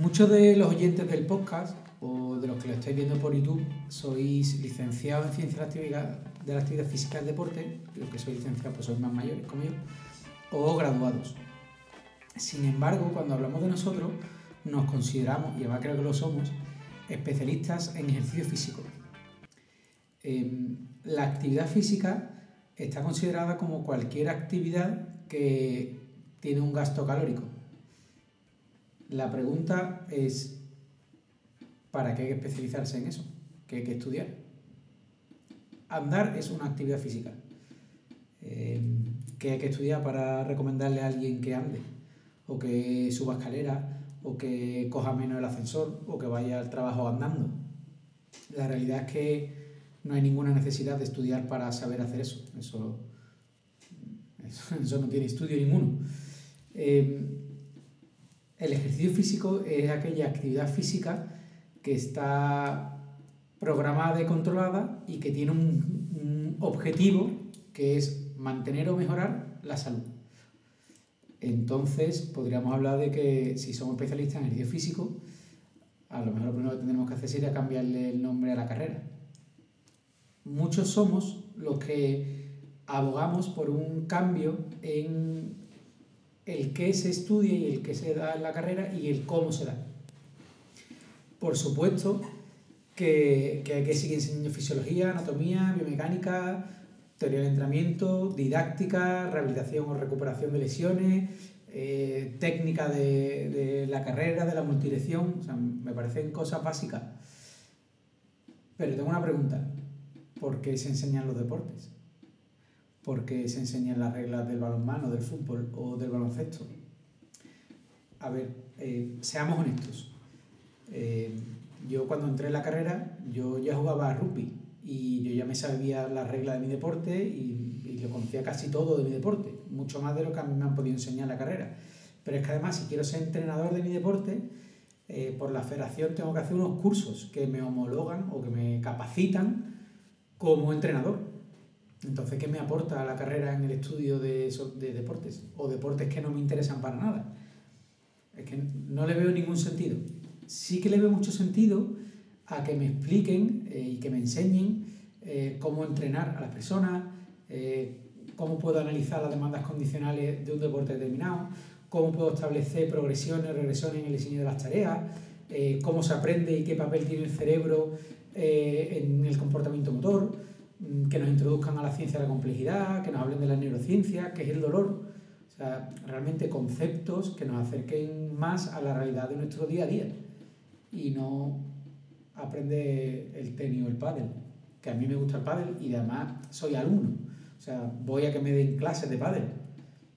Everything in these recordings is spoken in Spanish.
Muchos de los oyentes del podcast o de los que lo estáis viendo por YouTube sois licenciados en Ciencias de la Actividad, de la actividad Física Deporte, los que sois licenciados pues sois más mayores como yo, o graduados. Sin embargo, cuando hablamos de nosotros, nos consideramos, y además creo que lo somos, especialistas en ejercicio físico. Em, la actividad física está considerada como cualquier actividad que tiene un gasto calórico. La pregunta es, ¿para qué hay que especializarse en eso? ¿Qué hay que estudiar? Andar es una actividad física. Em, ¿Qué hay que estudiar para recomendarle a alguien que ande? O que suba escalera, o que coja menos el ascensor, o que vaya al trabajo andando. La realidad es que no hay ninguna necesidad de estudiar para saber hacer eso. Eso, eso, no tiene estudio ninguno. Em, el ejercicio físico es aquella actividad física que está programada y controlada y que tiene un, objetivo que es mantener o mejorar la salud. Entonces, podríamos hablar de que si somos especialistas en ejercicio físico, a lo mejor lo primero que tendremos que hacer sería cambiarle el nombre a la carrera muchos somos los que abogamos por un cambio en el qué se estudia y el qué se da en la carrera y el cómo se da. Por supuesto que, hay que seguir enseñando fisiología, anatomía, biomecánica, teoría del entrenamiento, didáctica, rehabilitación o recuperación de lesiones, eh, técnica de, de, la carrera, de la multidirección, o sea, me parecen cosas básicas. Pero tengo una pregunta, ¿Por qué se enseñan los deportes? ¿Por qué se enseñan las reglas del balonmano, del fútbol o del baloncesto? A ver, eh, seamos honestos. Eh, yo cuando entré en la carrera, yo ya jugaba a rugby y yo ya me sabía las reglas de mi deporte y, y, lo conocía casi todo de mi deporte, mucho más de lo que a mí me han podido enseñar en la carrera. Pero es que además, si quiero ser entrenador de mi deporte, eh, por la federación tengo que hacer unos cursos que me homologan o que me capacitan como entrenador. Entonces, ¿qué me aporta la carrera en el estudio de, de deportes? O deportes que no me interesan para nada. Es que no le veo ningún sentido. Sí que le veo mucho sentido a que me expliquen eh, y que me enseñen eh, cómo entrenar a las personas, eh, cómo puedo analizar las demandas condicionales de un deporte determinado, cómo puedo establecer progresiones, regresiones en el diseño de las tareas, cómo se aprende y qué papel tiene el cerebro en el comportamiento motor, que nos introduzcan a la ciencia de la complejidad, que nos hablen de la neurociencia, que es el dolor. O sea, realmente conceptos que nos acerquen más a la realidad de nuestro día a día y no aprende el tenis o el pádel, que a mí me gusta el pádel y además soy alumno. O sea, voy a que me den clases de pádel,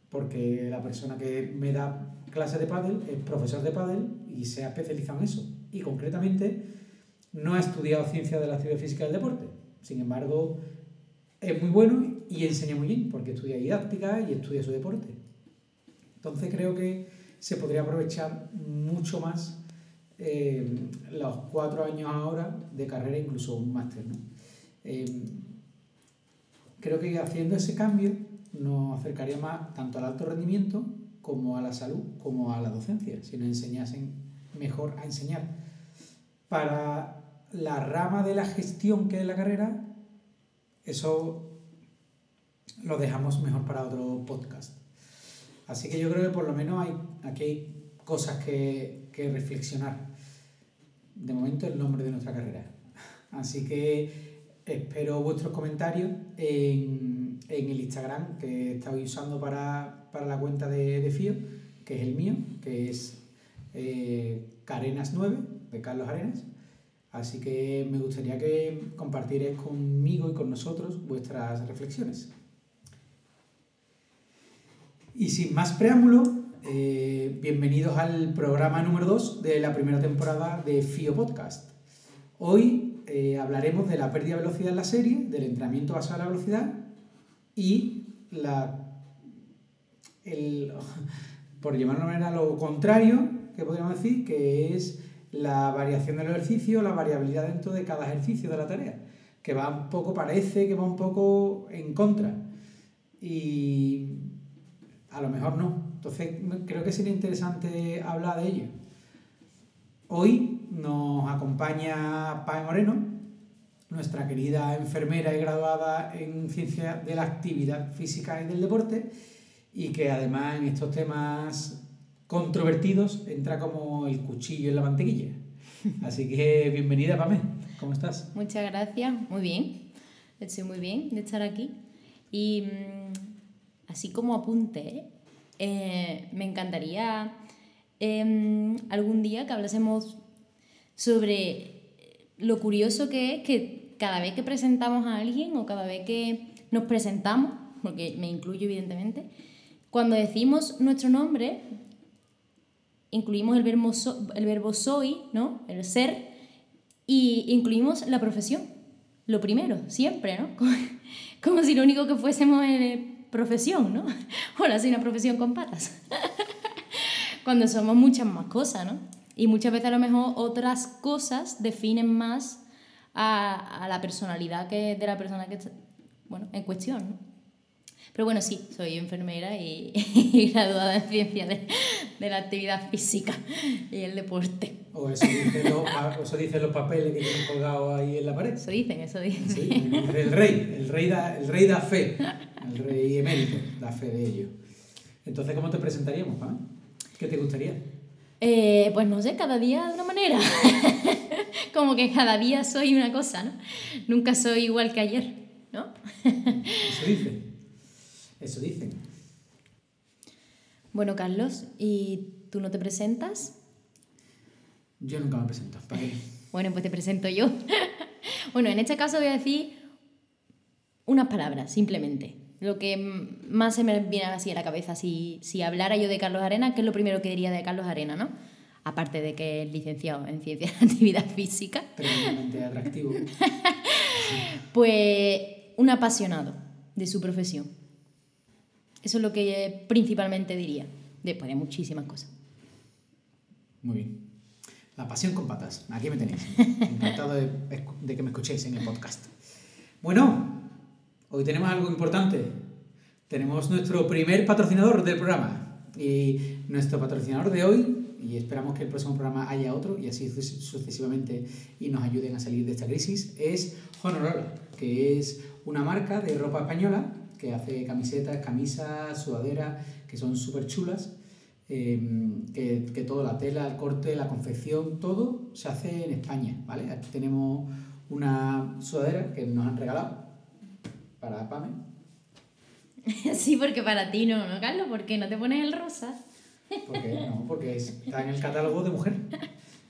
porque la persona que me da clases de pádel es profesor de pádel y se ha especializado en eso. Y concretamente no ha estudiado ciencia de la actividad física del deporte. Sin embargo, es muy bueno y enseña muy bien porque estudia didáctica y estudia su deporte. Entonces creo que se podría aprovechar mucho más eh, los cuatro años ahora de carrera, incluso un máster. Eh, creo que haciendo ese cambio nos acercaría más tanto al alto rendimiento como a la salud, como a la docencia, si nos enseñasen mejor a enseñar. Para la rama de la gestión que es la carrera, eso lo dejamos mejor para otro podcast. Así que yo creo que por lo menos hay, aquí hay cosas que, que reflexionar. De momento el nombre de nuestra carrera. Así que espero vuestros comentarios en, el Instagram que estáis usando para, para, la cuenta de, de FIO, que es el mío, que es eh, Carenas9, de Carlos Arenas. Así que me gustaría que compartierais conmigo y con nosotros vuestras reflexiones. Y sin más preámbulo, eh, bienvenidos al programa número 2 de la primera temporada de FIO Podcast. Hoy eh, hablaremos de la pérdida de velocidad en la serie, del entrenamiento basado en la velocidad y la, el, por llamarlo de manera, lo contrario que podríamos decir, que es la variación del ejercicio, la variabilidad dentro de cada ejercicio de la tarea, que va un poco, parece que va un poco en contra. Y a lo mejor no. Entonces creo que sería interesante hablar de ello. Hoy nos acompaña Pame Moreno, nuestra querida enfermera y graduada en ciencia de la actividad física y del deporte, y que además en estos temas controvertidos entra como el cuchillo en la mantequilla. Así que bienvenida, Pame. ¿Cómo estás? Muchas gracias. Muy bien. Estoy muy bien de estar aquí. Y mm, así como apunte, eh, me encantaría em, algún día que hablásemos sobre lo curioso que es que cada vez que presentamos a alguien o cada vez que nos presentamos, porque me incluyo evidentemente, cuando decimos nuestro nombre, incluimos el verbo, el verbo soy, ¿no? el ser, y incluimos la profesión, lo primero, siempre, ¿no? Como, si lo único que fuésemos profesión, ¿no? Ahora sí, una profesión con patas. Cuando somos muchas más cosas, ¿no? Y muchas veces a lo mejor otras cosas definen más a, a la personalidad que, de la persona que bueno, en cuestión, ¿no? Pero bueno, sí, soy enfermera y, graduada en ciencia de, de, la actividad física y el deporte. O eso dicen los, eso dicen los papeles que tienen colgados ahí en la pared. Eso dicen, eso dicen. Sí, el rey, el rey da, el rey da fe, el rey emérito da fe de ello. Entonces, ¿cómo te presentaríamos, Pam? ¿Qué te gustaría? Eh, pues no sé, cada día de una manera. Como que cada día soy una cosa, ¿no? Nunca soy igual que ayer, ¿no? Eso dice. Eso dicen. Bueno, Carlos, ¿y tú no te presentas? Yo nunca me presento. ¿Para qué? bueno, pues te presento yo. bueno, en este caso voy a decir unas palabras, simplemente. Lo que más se me viene así a la cabeza, si, si hablara yo de Carlos Arena, ¿qué es lo primero que diría de Carlos Arena, no? Aparte de que es licenciado en Ciencias de Actividad Física. Tremendamente atractivo. Pues un apasionado de su profesión eso es lo que principalmente diría, después de muchísimas cosas. Muy bien. La pasión con patas. Aquí me tenéis. Encantado de, que me escuchéis en el podcast. Bueno, hoy tenemos algo importante. Tenemos nuestro primer patrocinador del programa. Y nuestro patrocinador de hoy, y esperamos que el próximo programa haya otro y así sucesivamente y nos ayuden a salir de esta crisis, es Honorola, que es una marca de ropa española que hace camisetas, camisas, sudaderas, que son súper chulas. Em, que, que todo, la tela, el corte, la confección, todo se hace en España, ¿vale? Aquí tenemos una sudadera que nos han regalado para Pame. Sí, porque para ti no, ¿no, Carlos? ¿Por qué no te pones el rosa? ¿Por qué? No, porque está en el catálogo de mujer.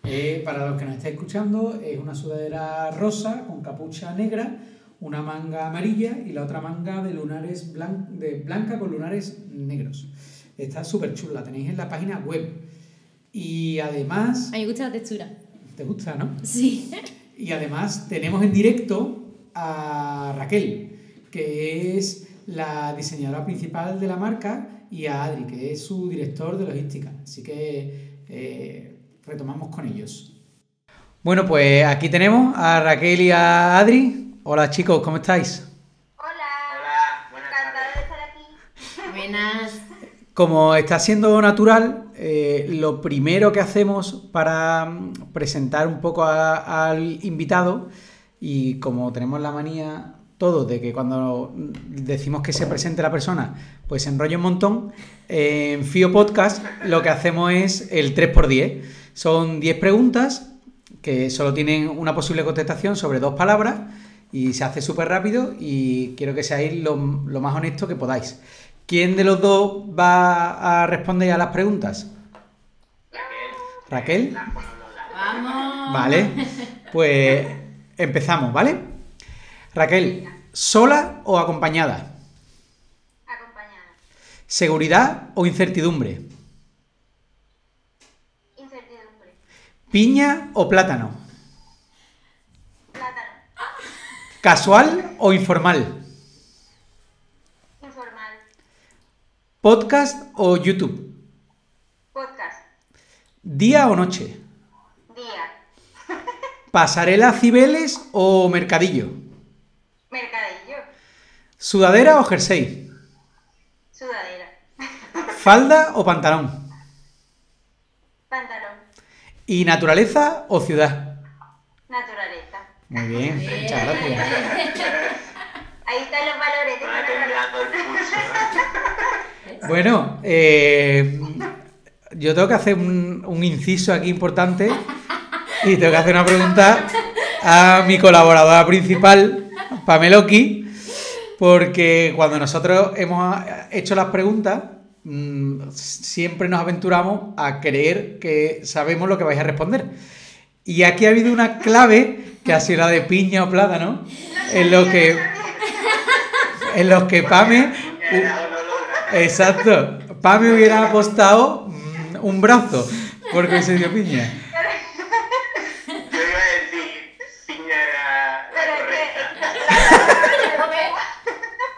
Eh, para los que nos estáis escuchando, es una sudadera rosa con capucha negra una manga amarilla y la otra manga de lunares de blanca con lunares negros. Está súper chula, la tenéis en la página web. Y además... A mí me gusta la textura. ¿Te gusta, no? Sí. Y además tenemos en directo a Raquel, que es la diseñadora principal de la marca, y a Adri, que es su director de logística. Así que eh, retomamos con ellos. Bueno, pues aquí tenemos a Raquel y a Adri. Hola chicos, ¿cómo estáis? Hola. Hola, buenas Encantada de estar aquí. Buenas. Como está siendo natural, eh, lo primero que hacemos para mm, presentar un poco al invitado, y como tenemos la manía todos de que cuando decimos que se presente la persona, pues se enrolla un montón, en FIO Podcast lo que hacemos es el 3x10. Son 10 preguntas que solo tienen una posible contestación sobre dos palabras y se hace súper rápido y quiero que seáis lo, más honesto que podáis. ¿Quién de los dos va a responder a las preguntas? Raquel. ¿Raquel? Vamos. Vale, pues empezamos, ¿vale? Raquel, ¿sola o acompañada? Acompañada. ¿Seguridad o incertidumbre? Incertidumbre. ¿Piña o plátano? ¿Casual o informal? Informal. ¿Podcast o YouTube? Podcast. ¿Día o noche? Día. ¿Pasarela Cibeles o Mercadillo? Mercadillo. ¿Sudadera o jersey? Sudadera. ¿Falda o pantalón? Pantalón. ¿Y naturaleza o ciudad? Naturaleza. Muy bien, muchas gracias. Ahí están los valores de el. Bueno, eh, yo tengo que hacer un, un inciso aquí importante y tengo que hacer una pregunta a mi colaboradora principal, Pameloki, porque cuando nosotros hemos hecho las preguntas, mm, siempre nos aventuramos a creer que sabemos lo que vais a responder. Y aquí ha habido una clave que ha sido la de piña o plátano, en lo que, en los que Pame. Exacto. Pame hubiera apostado mm, un brazo porque se dio piña. Yo iba a decir, piña era la Pero es correcta. que.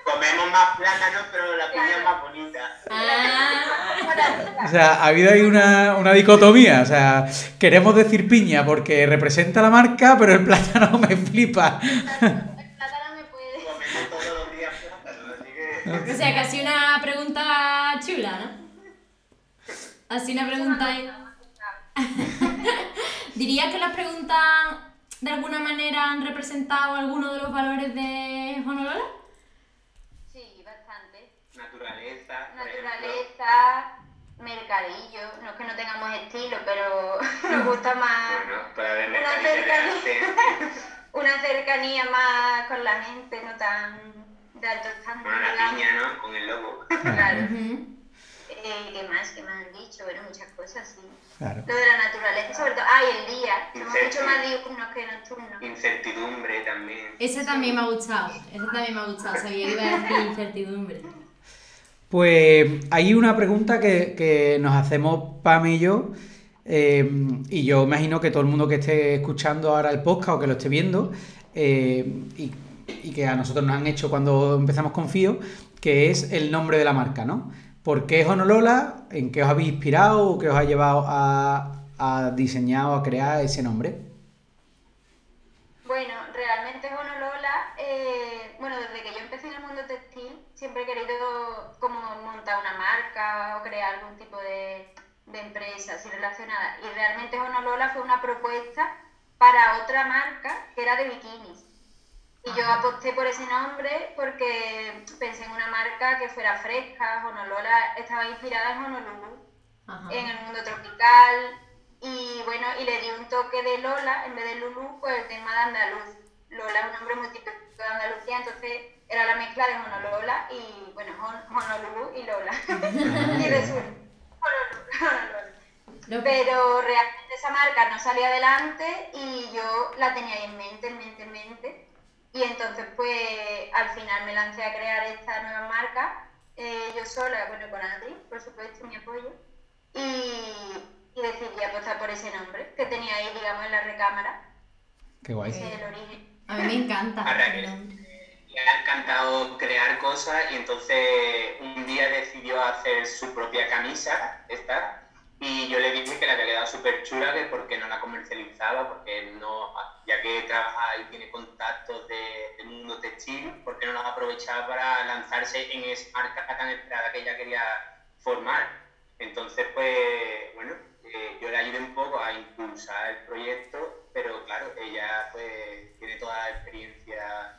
Comemos más plátanos, pero la piña es más bonita. Ah, O sea, ha habido ahí una, una dicotomía. O sea, queremos decir piña porque representa la marca, pero el plátano me flipa. El plátano me puede. Comemos todos los días plátanos, así que... o sea, sido una pregunta chula, ¿no? Sido una pregunta... ¿Dirías que las preguntas de alguna manera han representado alguno de los valores de Honolulu? Sí, bastante. Naturaleza. Naturaleza, mercadillo. No es que no tengamos estilo, pero nos gusta más. Bueno, para ver Una cercanía. Una cercanía más con la gente, no tan de alto estándar. Bueno, la piña, ¿no? Con el logo. Claro. Ujú. Eh, ¿Qué más? ¿Qué me han dicho? Bueno, muchas cosas, sí. Claro. Lo de la naturaleza, sobre todo. Ah, y el día. Somos Incerti- mucho más diurnos que nocturnos. Incertidumbre también. Ese también me ha gustado. Ese también me ha gustado. Sabía que iba a decir incertidumbre. Pues hay una pregunta que, que nos hacemos Pame y yo. eh, y yo imagino que todo el mundo que esté escuchando ahora el podcast o que lo esté viendo, eh, y, que a nosotros nos han hecho cuando empezamos con Fío, que es el nombre de la marca, ¿no? ¿Por qué Honolola? ¿En qué os habéis inspirado o qué os ha llevado a, a diseñar o a crear ese nombre? Bueno, realmente Honolola, eh, bueno, desde que yo empecé en el mundo siempre he querido como montar una marca o crear algún tipo de, de empresa así relacionada. Y realmente Honolola fue una propuesta para otra marca que era de bikinis. Y yo aposté por ese nombre porque pensé en una marca que fuera fresca. Honolola estaba inspirada en Honolulu Ajá. en el mundo tropical y bueno, y le di un toque de Lola en vez de Lulu, pues el tema de andaluz. Lola es un nombre muy típico de Andalucía, entonces era la mezcla de Honolola y bueno, Hon- Honolulu y Lola. y de sur. Honolulu, Honolulu. Pero realmente esa marca no salía adelante y yo la tenía ahí en mente, en mente, en mente. Y entonces pues al final me lancé a crear esta nueva marca, eh, yo sola, bueno, con Adri, por supuesto, mi apoyo. Y, y decidí apostar por ese nombre que tenía ahí, digamos, en la recámara, Qué guay. el origen. A mí me encanta. Le ha encantado crear cosas y entonces un día decidió hacer su propia camisa, esta, y yo le dije que le había quedado súper chula, que por qué no la comercializaba, porque no, ya que trabaja y tiene contactos de- del mundo textil, ¿por qué no las aprovechaba para lanzarse en esa marca tan esperada que ella quería formar? Entonces, pues, bueno, eh, yo le ayudé un poco a impulsar el proyecto, pero claro, ella pues tiene toda la experiencia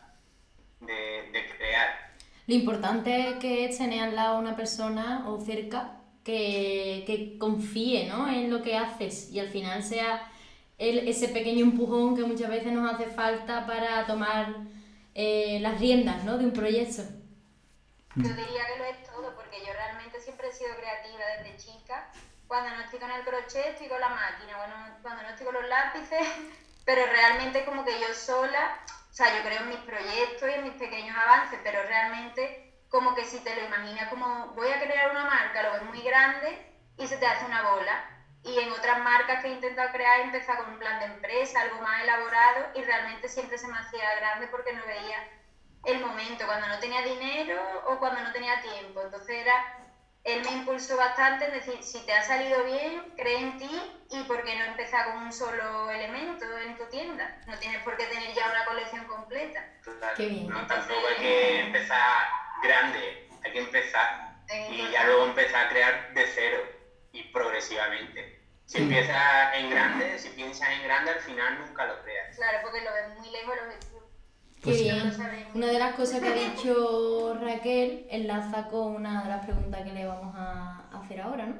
de, de crear. Lo importante es que tener al lado una persona o cerca que, que confíe ¿no? en lo que haces y al final sea el- ese pequeño empujón que muchas veces nos hace falta para tomar eh, las riendas ¿no? de un proyecto. Yo diría que lo es todo, porque yo realmente siempre he sido creativa desde chica. Cuando no estoy con el crochet, estoy con la máquina. Bueno, cuando no estoy con los lápices, pero realmente como que yo sola, o sea, yo creo en mis proyectos y en mis pequeños avances, pero realmente como que si te lo imaginas como voy a crear una marca, lo ves muy grande y se te hace una bola. Y en otras marcas que he intentado crear, he empezado con un plan de empresa, algo más elaborado, y realmente siempre se me hacía grande porque no veía el momento, cuando no tenía dinero o cuando no tenía tiempo. Entonces era, él me impulsó bastante en decir, si te ha salido bien, cree en ti y por qué no empezar con un solo elemento en tu tienda. No tienes por qué tener ya una colección completa. Total, Qué bien. ¿no? Tampoco hay que empezar grande, hay que empezar y ya luego empezar a crear de cero y progresivamente. Si empiezas en grande, si piensas en grande, al final nunca lo creas. Claro, porque lo ves muy lejos el Qué Pues bien. Una de las cosas que ha dicho Raquel enlaza con una de las preguntas que le vamos a hacer ahora, ¿no?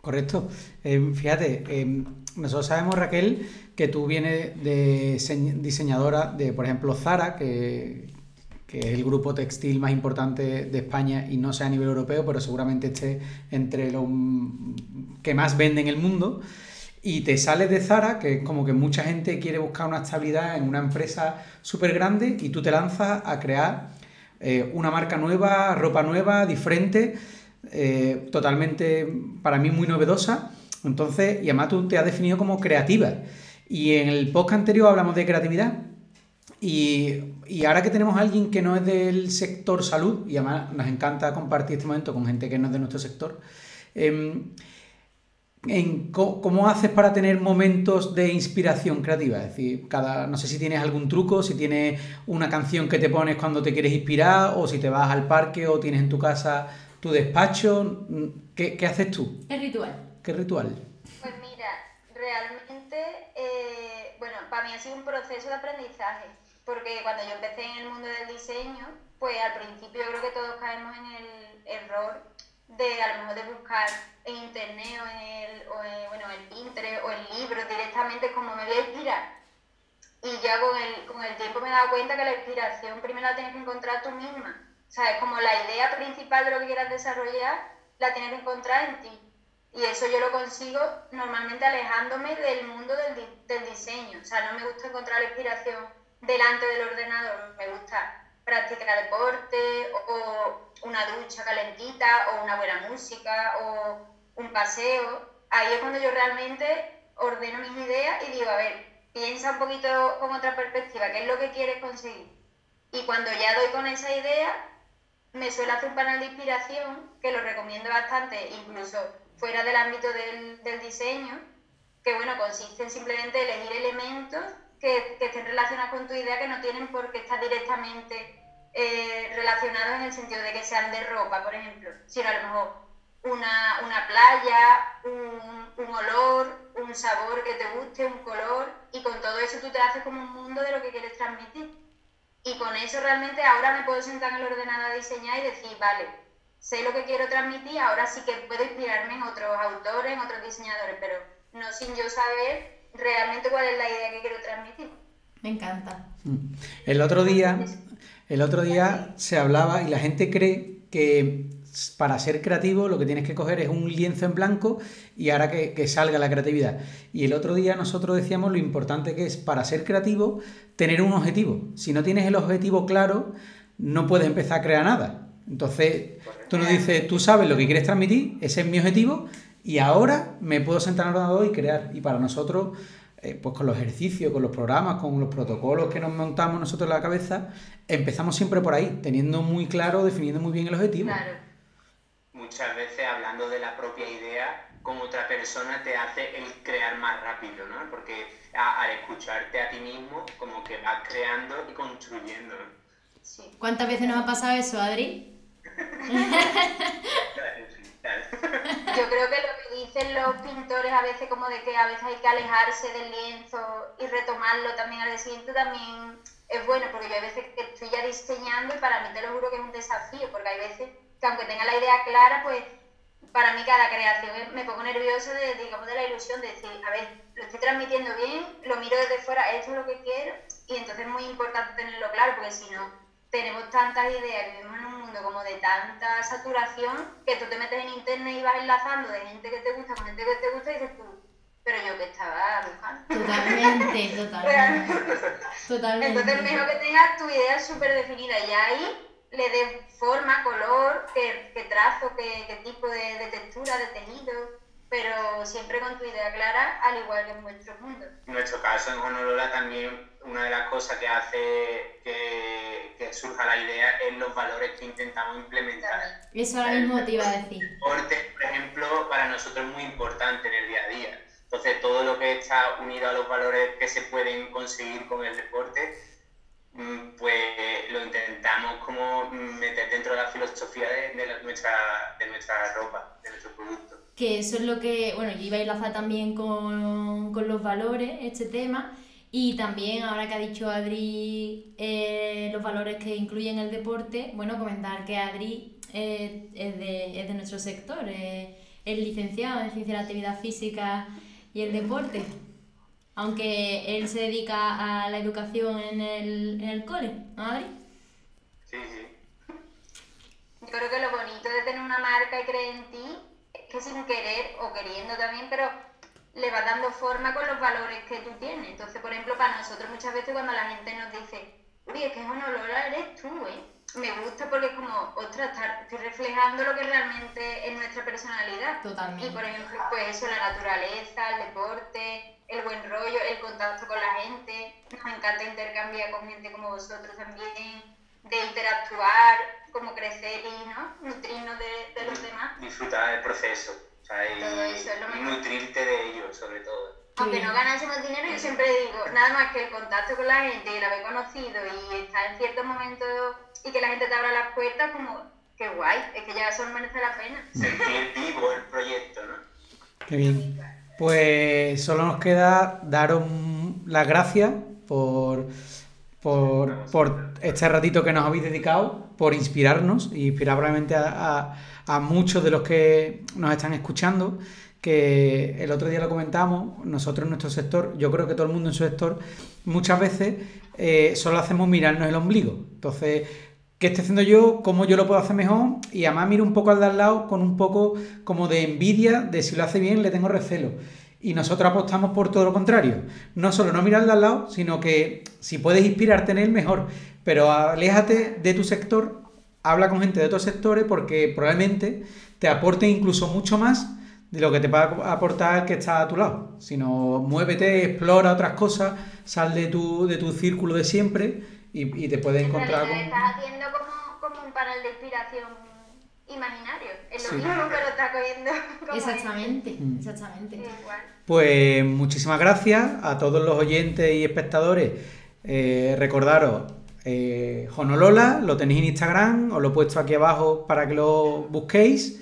Correcto. Eh, fíjate, eh, nosotros sabemos, Raquel, que tú vienes de señ- diseñadora de, por ejemplo, Zara, que, que es el grupo textil más importante de España y no sea a nivel europeo, pero seguramente esté entre los que más vende en el mundo. Y te sales de Zara, que es como que mucha gente quiere buscar una estabilidad en una empresa súper grande y tú te lanzas a crear eh, una marca nueva, ropa nueva, diferente, eh, totalmente para mí muy novedosa. Entonces, y además tú te has definido como creativa. Y en el podcast anterior hablamos de creatividad. Y, y ahora que tenemos a alguien que no es del sector salud, y además nos encanta compartir este momento con gente que no es de nuestro sector, em, en ¿cómo haces para tener momentos de inspiración creativa? Es decir, cada, no sé si tienes algún truco, si tienes una canción que te pones cuando te quieres inspirar, o si te vas al parque o tienes en tu casa tu despacho. ¿Qué, qué haces tú? El ritual. ¿Qué ritual? Pues mira, realmente, eh, bueno, para mí ha sido un proceso de aprendizaje, porque cuando yo empecé en el mundo del diseño, pues al principio yo creo que todos caemos en el error de a lo de buscar en internet o en el, o en, bueno, en Pinterest o en libros directamente como me voy a inspirar. Y ya con el, con el tiempo me he dado cuenta que la inspiración primero la tienes que encontrar tú misma. O sea, es como la idea principal de lo que quieras desarrollar, la tienes que encontrar en ti. Y eso yo lo consigo normalmente alejándome del mundo del, del diseño. O sea, no me gusta encontrar la inspiración delante del ordenador. Me gusta practicar deporte o, una ducha calentita o una buena música o un paseo. Ahí es cuando yo realmente ordeno mis ideas y digo, a ver, piensa un poquito con otra perspectiva, ¿qué es lo que quieres conseguir? Y cuando ya doy con esa idea, me suele hacer un panel de inspiración, que lo recomiendo bastante, incluso fuera del ámbito del, del diseño, que bueno, consiste en simplemente elegir elementos que, que estén relacionados con tu idea, que no tienen por qué estar directamente eh, relacionados en el sentido de que sean de ropa, por ejemplo, sino a lo mejor una, una playa, un, un olor, un sabor que te guste, un color, y con todo eso tú te haces como un mundo de lo que quieres transmitir. Y con eso realmente ahora me puedo sentar en el ordenador a diseñar y decir, vale, sé lo que quiero transmitir, ahora sí que puedo inspirarme en otros autores, en otros diseñadores, pero no sin yo saber realmente cuál es la idea que quiero transmitir. Me encanta. Mm. El otro día, el otro día se hablaba y la gente cree que para ser creativo lo que tienes que coger es un lienzo en blanco y ahora que, que salga la creatividad. Y el otro día nosotros decíamos lo importante que es para ser creativo tener un objetivo. Si no tienes el objetivo claro, no puedes empezar a crear nada. Entonces, tú nos dices, tú sabes lo que quieres transmitir, ese es mi objetivo, y ahora me puedo sentar en el ordenador y crear. Y para nosotros, eh, pues con los ejercicios, con los programas, con los protocolos que nos montamos nosotros en la cabeza, empezamos siempre por ahí, teniendo muy claro, definiendo muy bien el objetivo. Claro. Muchas veces hablando de la propia idea, con otra persona te hace el crear más rápido, ¿no? Porque a- al escucharte a ti mismo, como que vas creando y construyendo. ¿no? Sí. ¿Cuántas veces nos ha pasado eso, Adri? Yo creo que lo que dicen los pintores a veces como de que a veces hay que alejarse del lienzo y retomarlo también al siguiente también es bueno, porque yo hay veces que estoy ya diseñando y para mí te lo juro que es un desafío, porque hay veces que aunque tenga la idea clara, pues para mí cada creación me pongo nerviosa de, digamos, de la ilusión de decir, a ver, lo estoy transmitiendo bien, lo miro desde fuera, esto es lo que quiero, y entonces es muy importante tenerlo claro, porque si no, tenemos tantas ideas, vivimos en un mundo como de tanta saturación, que tú te metes en internet y vas enlazando de gente que te gusta con gente que te gusta y dices tú, pero yo que estaba buscando. Totalmente, totalmente. Totalmente. Entonces mejor que tengas tu idea súper definida y ahí le des forma, color, qué, qué trazo, qué, qué tipo de, de textura, de tejido, pero siempre con tu idea clara, al igual que en vuestro mundo. En nuestro caso, en Honolulu también una de las cosas que hace que, que surja la idea es los valores que intentamos implementar. Eso ahora mismo te iba a decir. El deporte, por ejemplo, para nosotros es muy importante en el día a día. Entonces, todo lo que está unido a los valores que se pueden conseguir con el deporte, mm, pues lo intentamos como meter dentro de la filosofía de, de la- nuestra, de nuestra ropa, de nuestro producto. Que eso es lo que, bueno, yo iba a enlazar también con, con los valores, este tema, y también, ahora que ha dicho Adri eh, los valores que incluyen el deporte, bueno, comentar que Adri eh, es, de, es, de, nuestro sector, es, es licenciado en Ciencia de la Actividad Física y el Deporte, aunque él se dedica a la educación en el, en el cole, ¿no, Adri? Sí, sí. Yo creo que lo bonito de tener una marca y creer en ti que sin querer o queriendo también, pero le va dando forma con los valores que tú tienes. Entonces, por ejemplo, para nosotros muchas veces cuando la gente nos dice, uy, es que es Lola, eres tú, ¿eh? Me gusta porque es como, ostras, estoy reflejando lo que realmente es nuestra personalidad. Totalmente. Y por ejemplo, pues eso, la naturaleza, el deporte, el buen rollo, el contacto con la gente. Nos encanta intercambiar con gente como vosotros también, de interactuar, como crecer y ¿no? nutrirnos de, de los demás. Disfrutar del proceso. O sea, y, Todo eso es lo y nutrirte de ellos, sobre todo. Aunque no ganásemos dinero, yo siempre digo, nada más que el contacto con la gente y el haber conocido y estar en ciertos momentos y que la gente te abra las puertas, como, qué guay, es que ya eso merece la pena. Sentir vivo el proyecto, ¿no? Qué bien. Pues solo nos queda daros las gracias por, por, por este ratito que nos habéis dedicado, por inspirarnos y inspirar probablemente a, a, a muchos de los que nos están escuchando que el otro día lo comentamos, nosotros en nuestro sector, yo creo que todo el mundo en su sector, muchas veces eh, solo hacemos mirarnos el ombligo. Entonces, ¿qué estoy haciendo yo? ¿Cómo yo lo puedo hacer mejor? Y además miro un poco al de al lado con un poco como de envidia, de si lo hace bien le tengo recelo. Y nosotros apostamos por todo lo contrario. No solo no mirar al de al lado, sino que si puedes inspirarte en él, mejor. Pero aléjate de tu sector, habla con gente de otros sectores porque probablemente te aporte incluso mucho más de lo que te va a aportar el que está a tu lado. Sino muévete, explora otras cosas, sal de tu, de tu círculo de siempre y, y te puedes En encontrar con... estás haciendo como, como un panel de inspiración imaginario. Es lo Sí. mismo, pero está cogiendo como Exactamente, Mm. exactamente. Pues muchísimas gracias a todos los oyentes y espectadores. Eh, recordaros, eh, Honolola, lo tenéis en Instagram, os lo he puesto aquí abajo para que lo busquéis.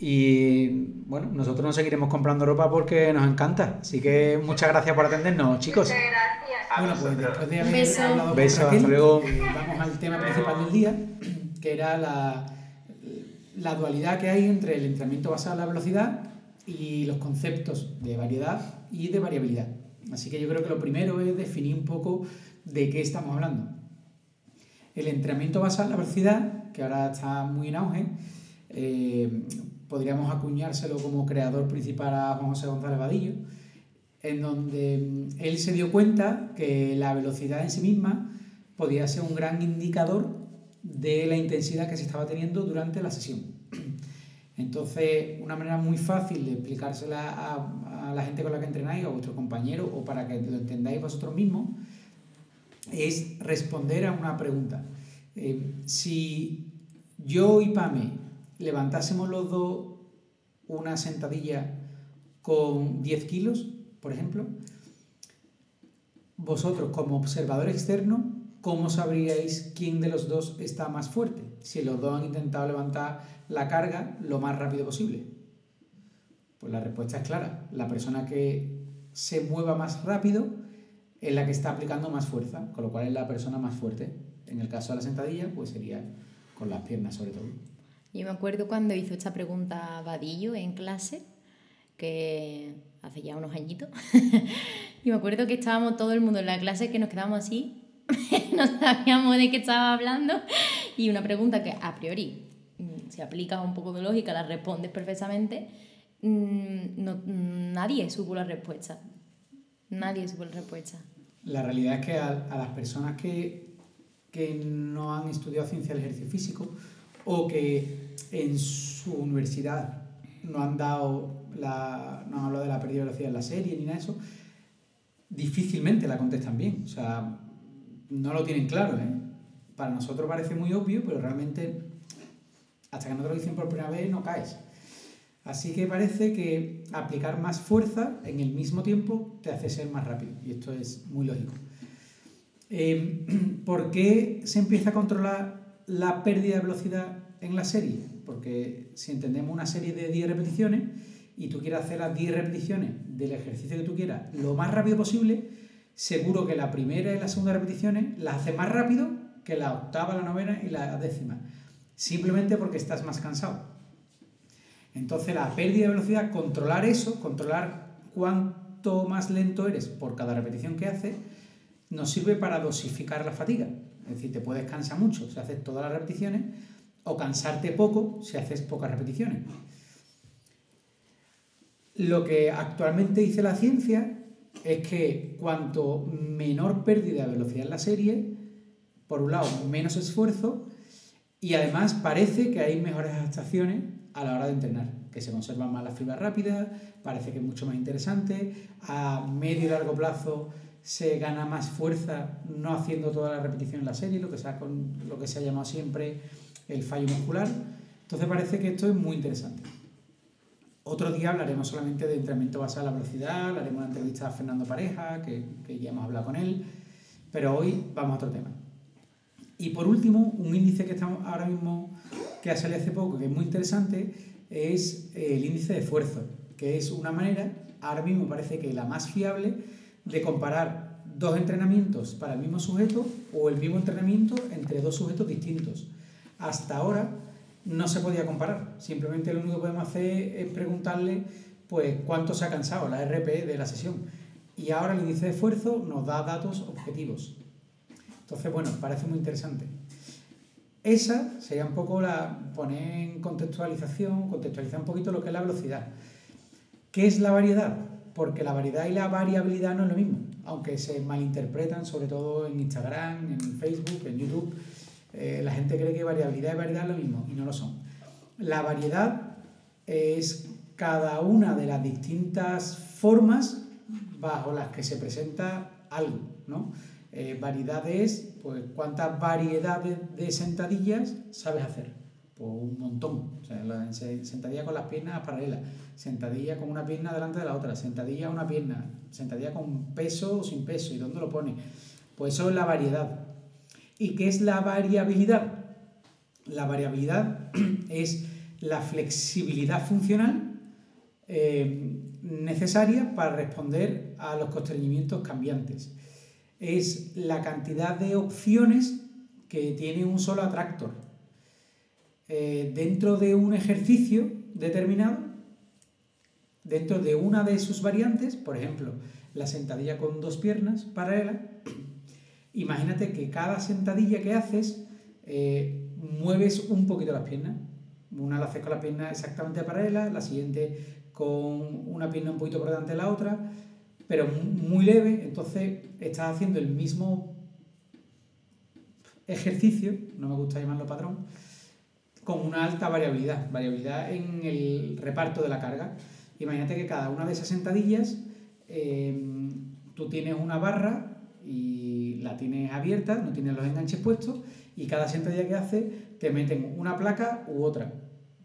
Y bueno, nosotros nos seguiremos comprando ropa porque nos encanta. Así que muchas gracias por atendernos, chicos. Muchas gracias. Bueno, pues después de haber beso. hablado con Beso, Raquel, hasta luego. eh, vamos al tema principal del día, que era la, la dualidad que hay entre el entrenamiento basado en la velocidad y los conceptos de variedad y de variabilidad. Así que yo creo que lo primero es definir un poco de qué estamos hablando. El entrenamiento basado en la velocidad, que ahora está muy en auge, eh, podríamos acuñárselo como creador principal a Juan José González Vadillo, en donde mm, él se dio cuenta que la velocidad en sí misma podía ser un gran indicador de la intensidad que se estaba teniendo durante la sesión. Entonces, una manera muy fácil de explicársela a, la gente con la que entrenáis, a vuestros compañeros, o para que lo entendáis vosotros mismos, es responder a una pregunta. Eh, si yo y Pame levantásemos los dos una sentadilla con 10 kilos, por ejemplo, vosotros como observador externo, ¿cómo sabríais quién de los dos está más fuerte? Si los dos han intentado levantar la carga lo más rápido posible. Pues la respuesta es clara. La persona que se mueva más rápido es la que está aplicando más fuerza, con lo cual es la persona más fuerte. En el caso de la sentadilla, pues sería con las piernas sobre todo. Yo me acuerdo cuando hizo esta pregunta Vadillo en clase, que hace ya unos añitos, y me acuerdo que estábamos todo el mundo en la clase que nos quedábamos así, no sabíamos de qué estaba hablando, y una pregunta que a priori, mm, si aplicas un poco de lógica, la respondes perfectamente, mm, no- nadie supo la respuesta. Nadie supo la respuesta. La realidad es que a, a las personas que, que no han estudiado ciencia del ejercicio físico o que en su universidad no han dado la, no han hablado de la pérdida de velocidad en la serie ni nada de eso, difícilmente la contestan bien. O sea, no lo tienen claro, ¿eh? Para nosotros parece muy obvio, pero realmente hasta que no te lo dicen por primera vez no caes. Así que parece que aplicar más fuerza en el mismo tiempo te hace ser más rápido. Y esto es muy lógico. Eh, ¿Por qué se empieza a controlar la pérdida de velocidad en la serie? Porque si entendemos una serie de 10 repeticiones y tú quieres hacer las 10 repeticiones del ejercicio que tú quieras lo más rápido posible, seguro que la primera y la segunda repeticiones las haces más rápido que la octava, la novena y la décima. Simplemente porque estás más cansado. Entonces la pérdida de velocidad, controlar eso, controlar cuánto más lento eres por cada repetición que haces, nos sirve para dosificar la fatiga. Es decir, te puedes cansar mucho si haces todas las repeticiones o cansarte poco si haces pocas repeticiones. Lo que actualmente dice la ciencia es que cuanto menor pérdida de velocidad en la serie, por un lado, menos esfuerzo y además parece que hay mejores adaptaciones a la hora de entrenar, que se conservan más las fibras rápidas, parece que es mucho más interesante, a medio y largo plazo se gana más fuerza no haciendo toda la repetición en la serie, lo que se ha, lo que se ha llamado siempre el fallo muscular. Entonces parece que esto es muy interesante. Otro día hablaremos solamente de entrenamiento basado en la velocidad, haremos una entrevista a Fernando Pareja, que, ya hemos hablado con él, pero hoy vamos a otro tema. Y por último, un índice que estamos ahora mismo, que ha salido hace poco, que es muy interesante, es el índice de esfuerzo, que es una manera, ahora mismo parece que la más fiable, de comparar dos entrenamientos para el mismo sujeto o el mismo entrenamiento entre dos sujetos distintos. Hasta ahora no se podía comparar, simplemente lo único que podemos hacer es preguntarle pues cuánto se ha cansado la RP de la sesión. Y ahora el índice de esfuerzo nos da datos objetivos. Entonces, bueno, parece muy interesante. Esa sería un poco la poner en contextualización, contextualizar un poquito lo que es la velocidad. ¿Qué es la variedad? Porque la variedad y la variabilidad no es lo mismo, aunque se malinterpretan, sobre todo en Instagram, en Facebook, en YouTube. Eh, la gente cree que variabilidad y variedad es lo mismo y no lo son. La variedad es cada una de las distintas formas bajo las que se presenta algo, ¿no? Eh, variedades, pues cuántas variedades de sentadillas sabes hacer. Pues un montón. Sentadilla con las piernas paralelas, sentadilla con una pierna delante de la otra, sentadilla una pierna, sentadilla con peso o sin peso, ¿y dónde lo pone? Pues eso es la variedad. ¿Y qué es la variabilidad? La variabilidad es la flexibilidad funcional eh, necesaria para responder a los constreñimientos cambiantes es la cantidad de opciones que tiene un solo atractor. Eh, dentro de un ejercicio determinado, dentro de una de sus variantes, por ejemplo, la sentadilla con dos piernas paralela, imagínate que cada sentadilla que haces eh, mueves un poquito las piernas. Una la haces con la pierna exactamente paralela, la siguiente con una pierna un poquito por delante de la otra, pero muy leve, entonces estás haciendo el mismo ejercicio, no me gusta llamarlo patrón, con una alta variabilidad, variabilidad en el reparto de la carga. Imagínate que cada una de esas sentadillas em, tú tienes una barra y la tienes abierta, no tienes los enganches puestos y cada sentadilla que haces te meten una placa u otra.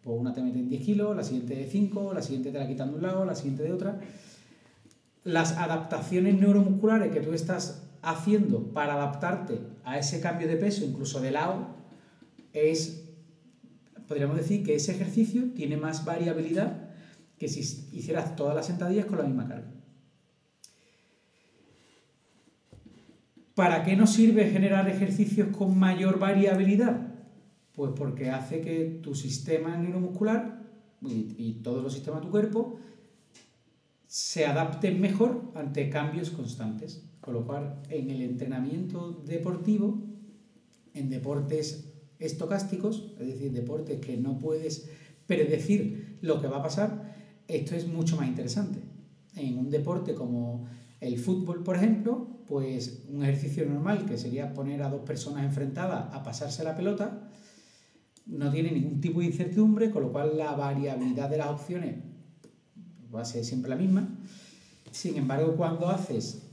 Pues una te meten 10 kilos, la siguiente de 5, la siguiente te la quitan de un lado, la siguiente de otra las adaptaciones neuromusculares que tú estás haciendo para adaptarte a ese cambio de peso, incluso de lado, es, podríamos decir que ese ejercicio tiene más variabilidad que si hicieras todas las sentadillas con la misma carga. ¿Para qué nos sirve generar ejercicios con mayor variabilidad? Pues porque hace que tu sistema neuromuscular y, y todos los sistemas de tu cuerpo se adapten mejor ante cambios constantes. Con lo cual, en el entrenamiento deportivo, en deportes estocásticos, es decir, deportes que no puedes predecir lo que va a pasar, esto es mucho más interesante. En un deporte como el fútbol, por ejemplo, pues un ejercicio normal que sería poner a dos personas enfrentadas a pasarse la pelota, no tiene ningún tipo de incertidumbre, con lo cual la variabilidad de las opciones va a ser siempre la misma. Sin embargo, cuando haces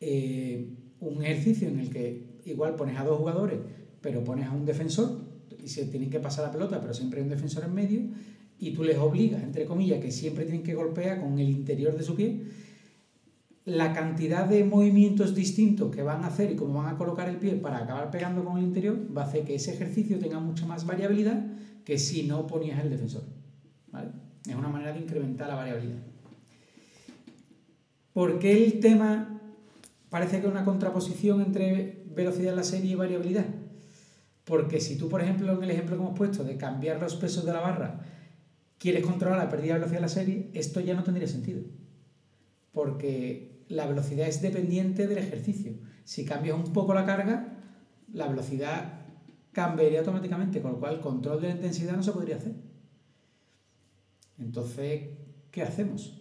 eh, un ejercicio en el que igual pones a dos jugadores, pero pones a un defensor, y se tienen que pasar la pelota, pero siempre hay un defensor en medio, y tú les obligas, entre comillas, que siempre tienen que golpear con el interior de su pie, la cantidad de movimientos distintos que van a hacer y cómo van a colocar el pie para acabar pegando con el interior va a hacer que ese ejercicio tenga mucha más variabilidad que si no ponías el defensor. ¿vale? Es una manera de incrementar la variabilidad. ¿Por qué el tema parece que es una contraposición entre velocidad en la serie y variabilidad? Porque si tú, por ejemplo, en el ejemplo que hemos puesto de cambiar los pesos de la barra, quieres controlar la pérdida de velocidad de la serie, esto ya no tendría sentido. Porque la velocidad es dependiente del ejercicio. Si cambias un poco la carga, la velocidad cambiaría automáticamente, con lo cual el control de la intensidad no se podría hacer. Entonces, ¿qué hacemos?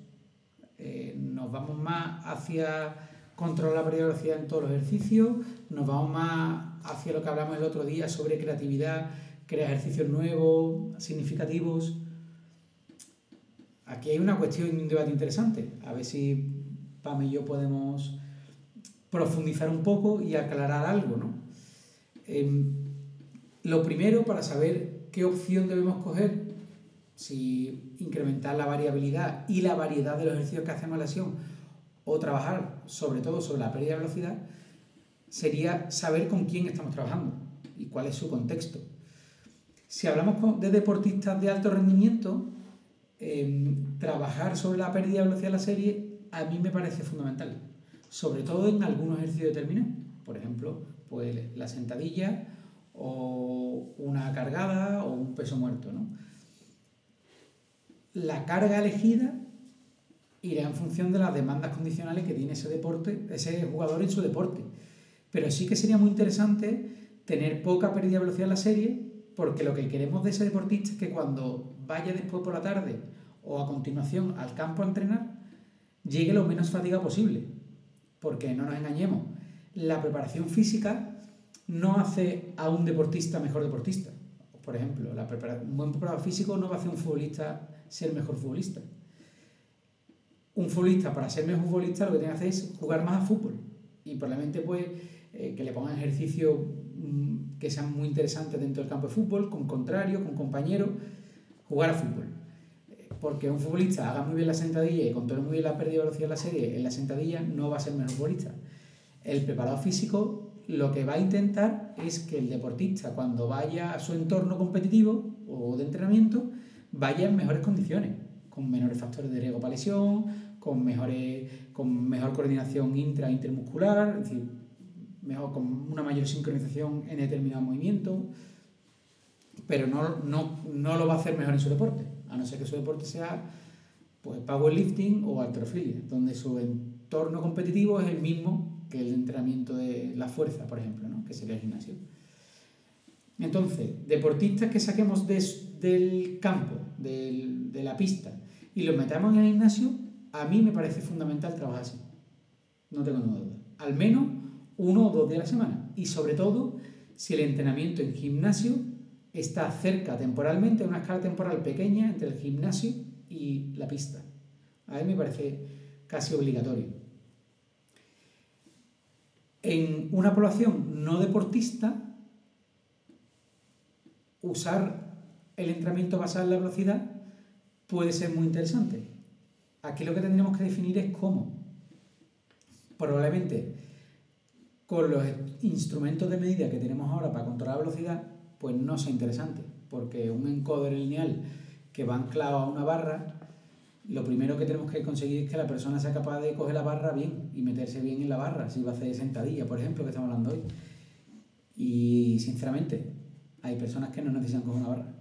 Eh, ¿Nos vamos más hacia controlar la velocidad en todos los ejercicios? ¿Nos vamos más hacia lo que hablamos el otro día sobre creatividad, crear ejercicios nuevos, significativos? Aquí hay una cuestión un debate interesante. A ver si Pam y yo podemos profundizar un poco y aclarar algo, ¿no? Em, lo primero, para saber qué opción debemos coger, si incrementar la variabilidad y la variedad de los ejercicios que hacemos en la sesión o trabajar sobre todo sobre la pérdida de velocidad, sería saber con quién estamos trabajando y cuál es su contexto. Si hablamos de deportistas de alto rendimiento, em, trabajar sobre la pérdida de velocidad de la serie a mí me parece fundamental, sobre todo en algunos ejercicios determinados. Por ejemplo, pues la sentadilla o una cargada o un peso muerto. ¿no? La carga elegida irá en función de las demandas condicionales que tiene ese deporte, ese jugador en su deporte. Pero sí que sería muy interesante tener poca pérdida de velocidad en la serie, porque lo que queremos de ese deportista es que cuando vaya después por la tarde o a continuación al campo a entrenar, llegue lo menos fatiga posible. Porque no nos engañemos, la preparación física no hace a un deportista mejor deportista. Por ejemplo, un buen preparador físico no va a hacer un futbolista ser mejor futbolista. Un futbolista, para ser mejor futbolista, lo que tiene que hacer es jugar más a fútbol. Y probablemente pues, eh, que le pongan ejercicios mm, que sean muy interesantes dentro del campo de fútbol, con contrario, con compañeros, jugar a fútbol. Porque un futbolista haga muy bien la sentadilla y controle muy bien la pérdida de velocidad de la serie en la sentadilla, no va a ser mejor futbolista. El preparador físico lo que va a intentar es que el deportista cuando vaya a su entorno competitivo o de entrenamiento vaya en mejores condiciones, con menores factores de riesgo para lesión, con, mejores, con mejor coordinación intra e intermuscular, es decir, mejor, con una mayor sincronización en determinado movimiento, pero no, no, no lo va a hacer mejor en su deporte, a no ser que su deporte sea pues, powerlifting o alterofilia, donde su entorno competitivo es el mismo que el entrenamiento de la fuerza, por ejemplo, ¿no? que sería el gimnasio. Entonces, deportistas que saquemos del campo, de la pista, y los metamos en el gimnasio, a mí me parece fundamental trabajar así. No tengo ninguna duda. Al menos uno o dos días a la semana. Y sobre todo, si el entrenamiento en gimnasio está cerca temporalmente, una escala temporal pequeña entre el gimnasio y la pista. A mí me parece casi obligatorio en una población no deportista, usar el entrenamiento basado en la velocidad puede ser muy interesante. Aquí lo que tendríamos que definir es cómo. Probablemente con los instrumentos de medida que tenemos ahora para controlar la velocidad, pues no sea interesante, porque un encoder lineal que va anclado a una barra lo primero que tenemos que conseguir es que la persona sea capaz de coger la barra bien y meterse bien en la barra, si va a hacer sentadilla, por ejemplo, que estamos hablando hoy. Y sinceramente, hay personas que no necesitan coger una barra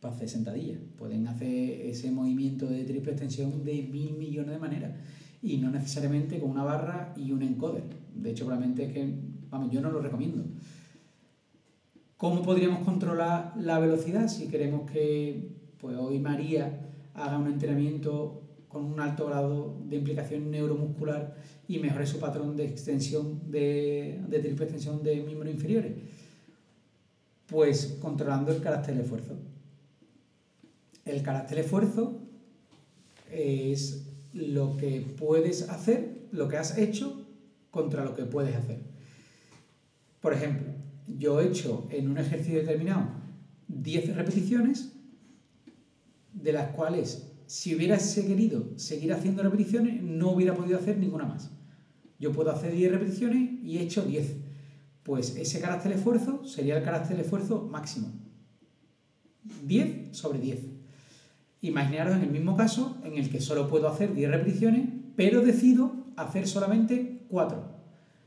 para hacer sentadilla. Pueden hacer ese movimiento de triple extensión de mil millones de maneras y no necesariamente con una barra y un encoder. De hecho, probablemente es que, vamos, yo no lo recomiendo. ¿Cómo podríamos controlar la velocidad si queremos que, pues hoy María haga un entrenamiento con un alto grado de implicación neuromuscular y mejore su patrón de extensión de, triple extensión de miembros inferiores? Pues controlando el carácter de esfuerzo. El carácter de esfuerzo es lo que puedes hacer, lo que has hecho contra lo que puedes hacer. Por ejemplo, yo he hecho en un ejercicio determinado 10 repeticiones de las cuales si hubiera querido seguir haciendo repeticiones, no hubiera podido hacer ninguna más. Yo puedo hacer 10 repeticiones y he hecho 10. Pues ese carácter esfuerzo sería el carácter esfuerzo máximo. 10 sobre 10. Imaginaros en el mismo caso en el que solo puedo hacer 10 repeticiones, pero decido hacer solamente 4.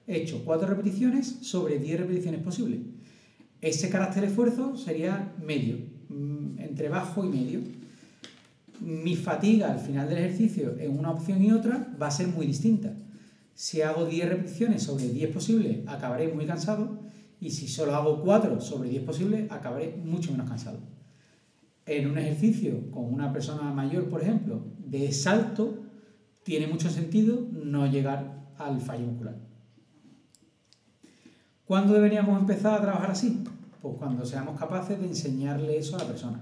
He hecho 4 repeticiones sobre 10 repeticiones posibles. Ese carácter esfuerzo sería medio, mm, entre bajo y medio. Mi fatiga al final del ejercicio en una opción y otra va a ser muy distinta. Si hago 10 repeticiones sobre 10 posibles, acabaré muy cansado. Y si solo hago 4 sobre 10 posibles, acabaré mucho menos cansado. En un ejercicio con una persona mayor, por ejemplo, de salto, tiene mucho sentido no llegar al fallo muscular. ¿Cuándo deberíamos empezar a trabajar así? Pues cuando seamos capaces de enseñarle eso a la persona.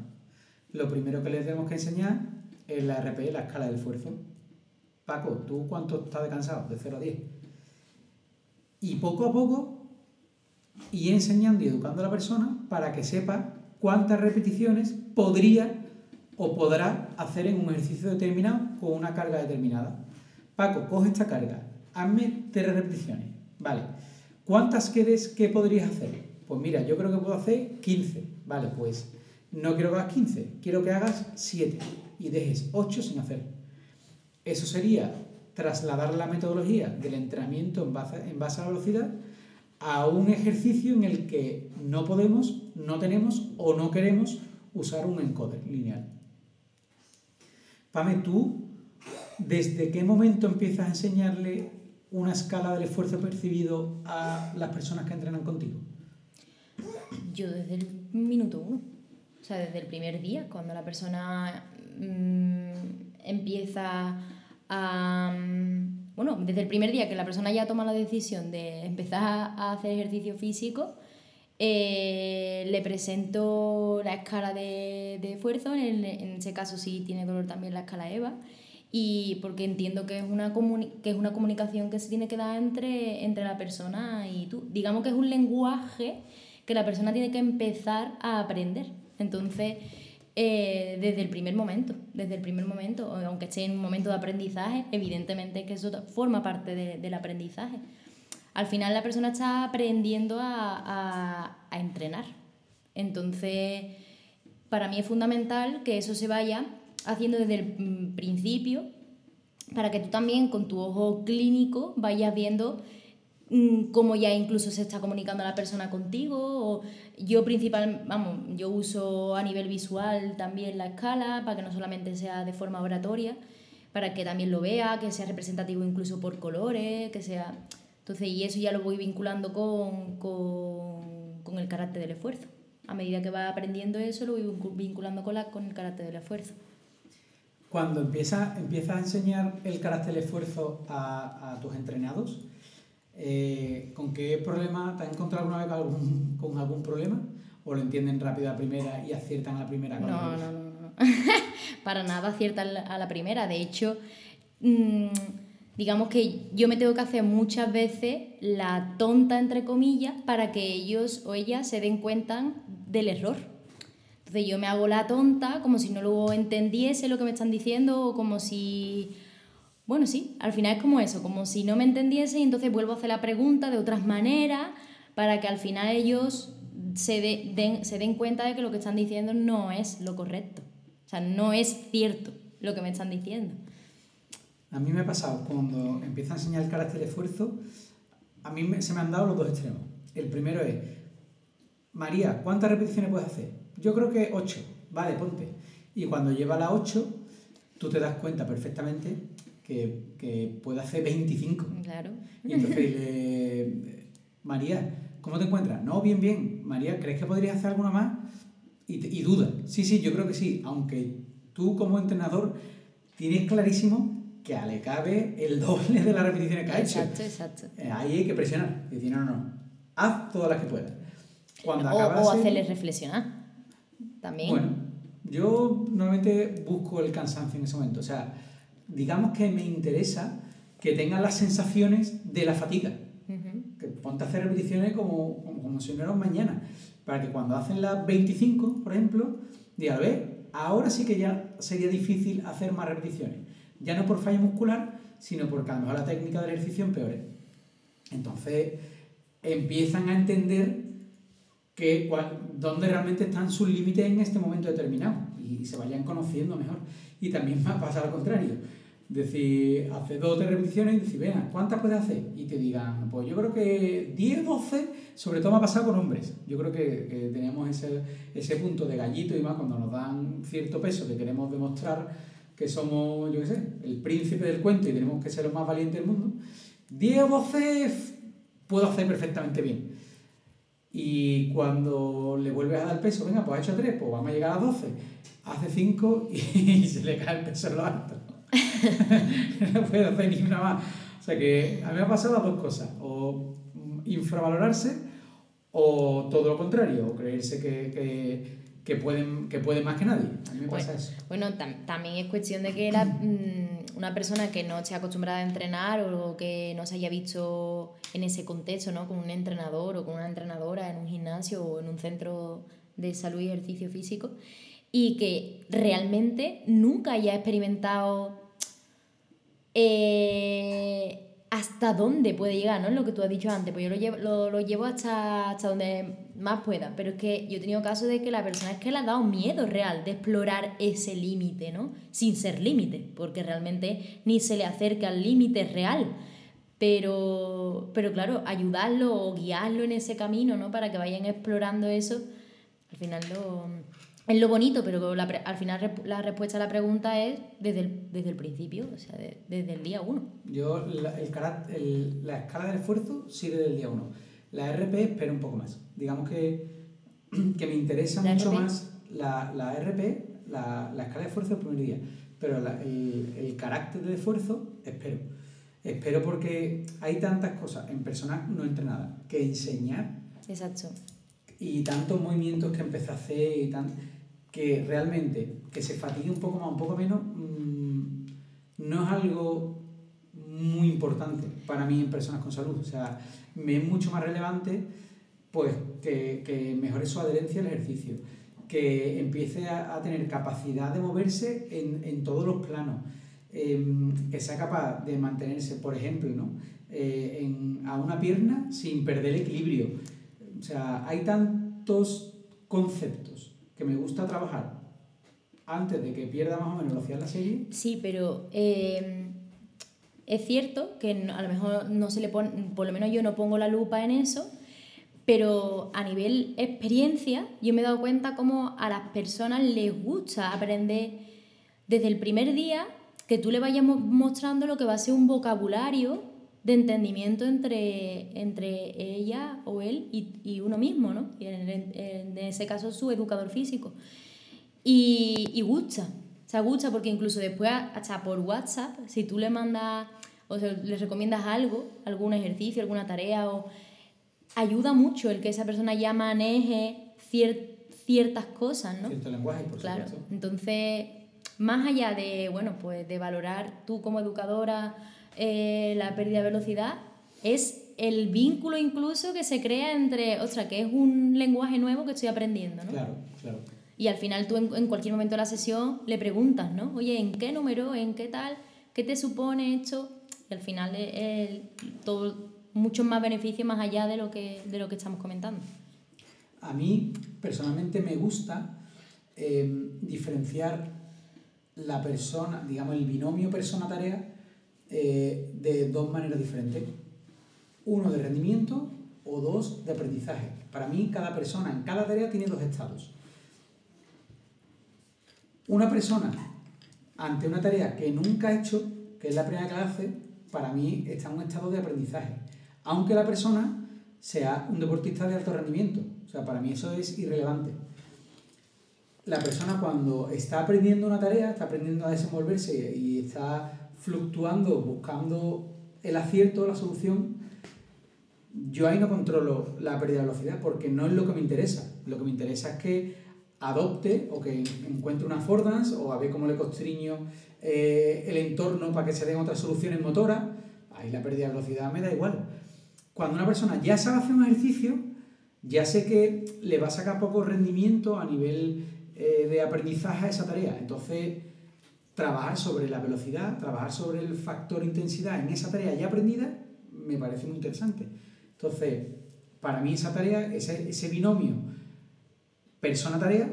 Lo primero que le tenemos que enseñar es la RP, la escala del esfuerzo. Paco, ¿tú cuánto estás de cansado? De 0 a 10. Y poco a poco, y enseñando y educando a la persona para que sepa cuántas repeticiones podría o podrá hacer en un ejercicio determinado con una carga determinada. Paco, coge esta carga, hazme tres repeticiones. Vale. ¿Cuántas quieres que podrías hacer? Pues mira, yo creo que puedo hacer 15. Vale, pues no quiero que hagas 15, quiero que hagas 7 y dejes 8 sin hacer. Eso sería trasladar la metodología del entrenamiento en base, a la velocidad a un ejercicio en el que no podemos, no tenemos o no queremos usar un encoder lineal. Pame, tú, ¿desde qué momento empiezas a enseñarle una escala del esfuerzo percibido a las personas que entrenan contigo? Yo desde el minuto uno. O sea, desde el primer día, cuando la persona mm, empieza a... Mm, bueno, desde el primer día que la persona ya toma la decisión de empezar a hacer ejercicio físico, eh, le presento la escala de, de esfuerzo, en, en, ese caso sí tiene dolor también la escala EVA, y porque entiendo que es, una que es una comunicación que se tiene que dar entre, entre la persona y tú. Digamos que es un lenguaje que la persona tiene que empezar a aprender. Entonces, eh, desde el primer momento, desde el primer momento, aunque esté en un momento de aprendizaje, evidentemente que eso forma parte del aprendizaje. Al final la persona está aprendiendo a, a entrenar. Entonces, para mí es fundamental que eso se vaya haciendo desde el principio para que tú también con tu ojo clínico vayas viendo mm, cómo ya incluso se está comunicando la persona contigo. Yo principal, vamos, yo uso a nivel visual también la escala para que no solamente sea de forma oratoria, para que también lo vea, que sea representativo incluso por colores, que sea... Entonces, y eso ya lo voy vinculando con, con, con el carácter del esfuerzo. A medida que va aprendiendo eso, lo voy vinculando con, la, con el carácter del esfuerzo cuando empiezas empieza a enseñar el carácter esfuerzo a, a tus entrenados, eh, ¿con qué problema te has encontrado alguna vez con algún problema? ¿O lo entienden rápido a la primera y aciertan a la primera? No, no, no, no. Para nada aciertan a la primera. De hecho, mmm, digamos que yo me tengo que hacer muchas veces la tonta, entre comillas, para que ellos o ellas se den cuenta del error entonces yo me hago la tonta, como si no lo entendiese lo que me están diciendo, o como si... Bueno, sí, al final es como eso, como si no me entendiese y entonces vuelvo a hacer la pregunta de otras maneras para que al final ellos se, den, se den cuenta de que lo que están diciendo no es lo correcto. O sea, no es cierto lo que me están diciendo. A mí me ha pasado, cuando empiezo a enseñar el carácter de esfuerzo, a mí se me han dado los dos extremos. El primero es, María, ¿cuántas repeticiones puedes hacer? Yo creo que 8, vale, ponte. Y cuando lleva la 8, tú te das cuenta perfectamente que, que puede hacer 25. Claro. Y entonces, María, ¿cómo te encuentras? No, bien, bien. María, ¿crees que podrías hacer alguna más? Y, y duda. Sí, sí, yo creo que sí. Aunque tú como entrenador tienes clarísimo que a le cabe el doble de las repeticiones que ha hecho. Exacto, exacto. Eh, ahí hay que presionar. Y decir, no, no, no. Haz todas las que puedas. Cuando o, o hacerles reflexionar también. Bueno, yo normalmente busco el cansancio en ese momento. O sea, digamos que me interesa que tengan las sensaciones de la fatiga. Que ponte a hacer repeticiones como, como, si no eran mañana. Para que cuando hacen las 25, por ejemplo, digan, ver, ahora sí que ya sería difícil hacer más repeticiones. Ya no por fallo muscular, sino porque a lo mejor la técnica del ejercicio empeore. Entonces, empiezan a entender que, dónde realmente están sus límites en este momento determinado y se vayan conociendo mejor. Y también va a pasar al contrario. Decir, hace dos o tres repeticiones y decir, ¿cuántas puedes hacer? Y te digan, pues yo creo que 10, 12, sobre todo me ha pasado con hombres. Yo creo que, que tenemos ese, ese punto de gallito y más cuando nos dan cierto peso que queremos demostrar que somos, yo qué sé, el príncipe del cuento y tenemos que ser los más valientes del mundo. 10 o 12 puedo hacer perfectamente bien. Y cuando le vuelves a dar peso, venga, pues ha hecho 3, pues vamos a llegar a 12. Hace 5 y se le cae el peso en lo alto. no puedo hacer ni una más. O sea que a mí me ha pasado las dos cosas. O infravalorarse o todo lo contrario, o creerse que, que, que pueden, que pueden más que nadie. A mí me pasa eso. Bueno, también es cuestión de que la, mm, una persona que no esté acostumbrada a entrenar o que no se haya visto en ese contexto, ¿no? Con un entrenador o con una entrenadora en un gimnasio o en un centro de salud y ejercicio físico y que realmente nunca haya experimentado eh, hasta dónde puede llegar, ¿no? Lo que tú has dicho antes, pues yo lo llevo, lo, llevo hasta, hasta donde más pueda, pero es que yo he tenido casos de que la persona es que le ha dado miedo real de explorar ese límite, ¿no? Sin ser límite, porque realmente ni se le acerca al límite real. Pero, pero claro, ayudarlo o guiarlo en ese camino, ¿no? Para que vayan explorando eso, al final lo, es lo bonito, pero al final la respuesta a la pregunta es desde el, desde el principio, o sea, desde el día uno. Yo, la, el, la escala del esfuerzo sí desde el día uno. La RP espera un poco más. Digamos que, que me interesa mucho más la, la RP, la, la, escala de esfuerzo del primer día, pero el, el carácter de esfuerzo espero. Espero porque hay tantas cosas en personas no entrenadas que enseñar. Exacto. Y tantos movimientos que empecé a hacer y tan que realmente que se fatigue un poco más, un poco menos, mm, no es algo muy importante para mí en personas con salud. O sea, me es mucho más relevante pues que, que mejore su adherencia al ejercicio, que empiece a, tener capacidad de moverse en, en todos los planos, em, que sea capaz de mantenerse, por ejemplo, ¿no? Eh, en, a una pierna sin perder el equilibrio. O sea, hay tantos conceptos que me gusta trabajar antes de que pierda más o menos velocidad la serie. Sí, pero eh, es cierto que a lo mejor no se le pone, por lo menos yo no pongo la lupa en eso, pero a nivel experiencia yo me he dado cuenta cómo a las personas les gusta aprender desde el primer día que tú le vayas mostrando lo que va a ser un vocabulario de entendimiento entre, entre ella o él y, y uno mismo, ¿no? Y en, en, ese caso su educador físico. Y, y gusta, o sea, gusta porque incluso después, hasta por WhatsApp, si tú le mandas o sea, le recomiendas algo, algún ejercicio, alguna tarea, o ayuda mucho el que esa persona ya maneje ciertas cosas, ¿no? Cierto lenguaje, por Claro, entonces, más allá de, bueno, pues de valorar tú como educadora, eh, la pérdida de velocidad es el vínculo incluso que se crea entre, ostras, que es un lenguaje nuevo que estoy aprendiendo, ¿no? Claro, claro. Y al final tú en, cualquier momento de la sesión le preguntas, ¿no? Oye, ¿en qué número? ¿En qué tal? ¿Qué te supone esto? Y al final es, todo mucho más beneficio más allá de lo que, de lo que estamos comentando. A mí personalmente me gusta eh, diferenciar la persona, digamos, el binomio persona-tarea eh, de dos maneras diferentes. Uno de rendimiento o dos de aprendizaje. Para mí, cada persona en cada tarea tiene dos estados. Una persona ante una tarea que nunca ha hecho, que es la primera que hace, para mí está en un estado de aprendizaje. Aunque la persona sea un deportista de alto rendimiento. O sea, para mí eso es irrelevante. La persona cuando está aprendiendo una tarea, está aprendiendo a desenvolverse y está fluctuando, buscando el acierto, la solución, yo ahí no controlo la pérdida de velocidad porque no es lo que me interesa. Lo que me interesa es que adopte o que encuentre una affordance o a ver cómo le constriño eh, el entorno para que se den otras soluciones motoras. Ahí la pérdida de velocidad me da igual. Cuando una persona ya sabe hacer un ejercicio, ya sé que le va a sacar poco rendimiento a nivel eh, de aprendizaje a esa tarea. Entonces, trabajar sobre la velocidad, trabajar sobre el factor intensidad en esa tarea ya aprendida, me parece muy interesante. Entonces, para mí esa tarea, ese, ese binomio persona-tarea,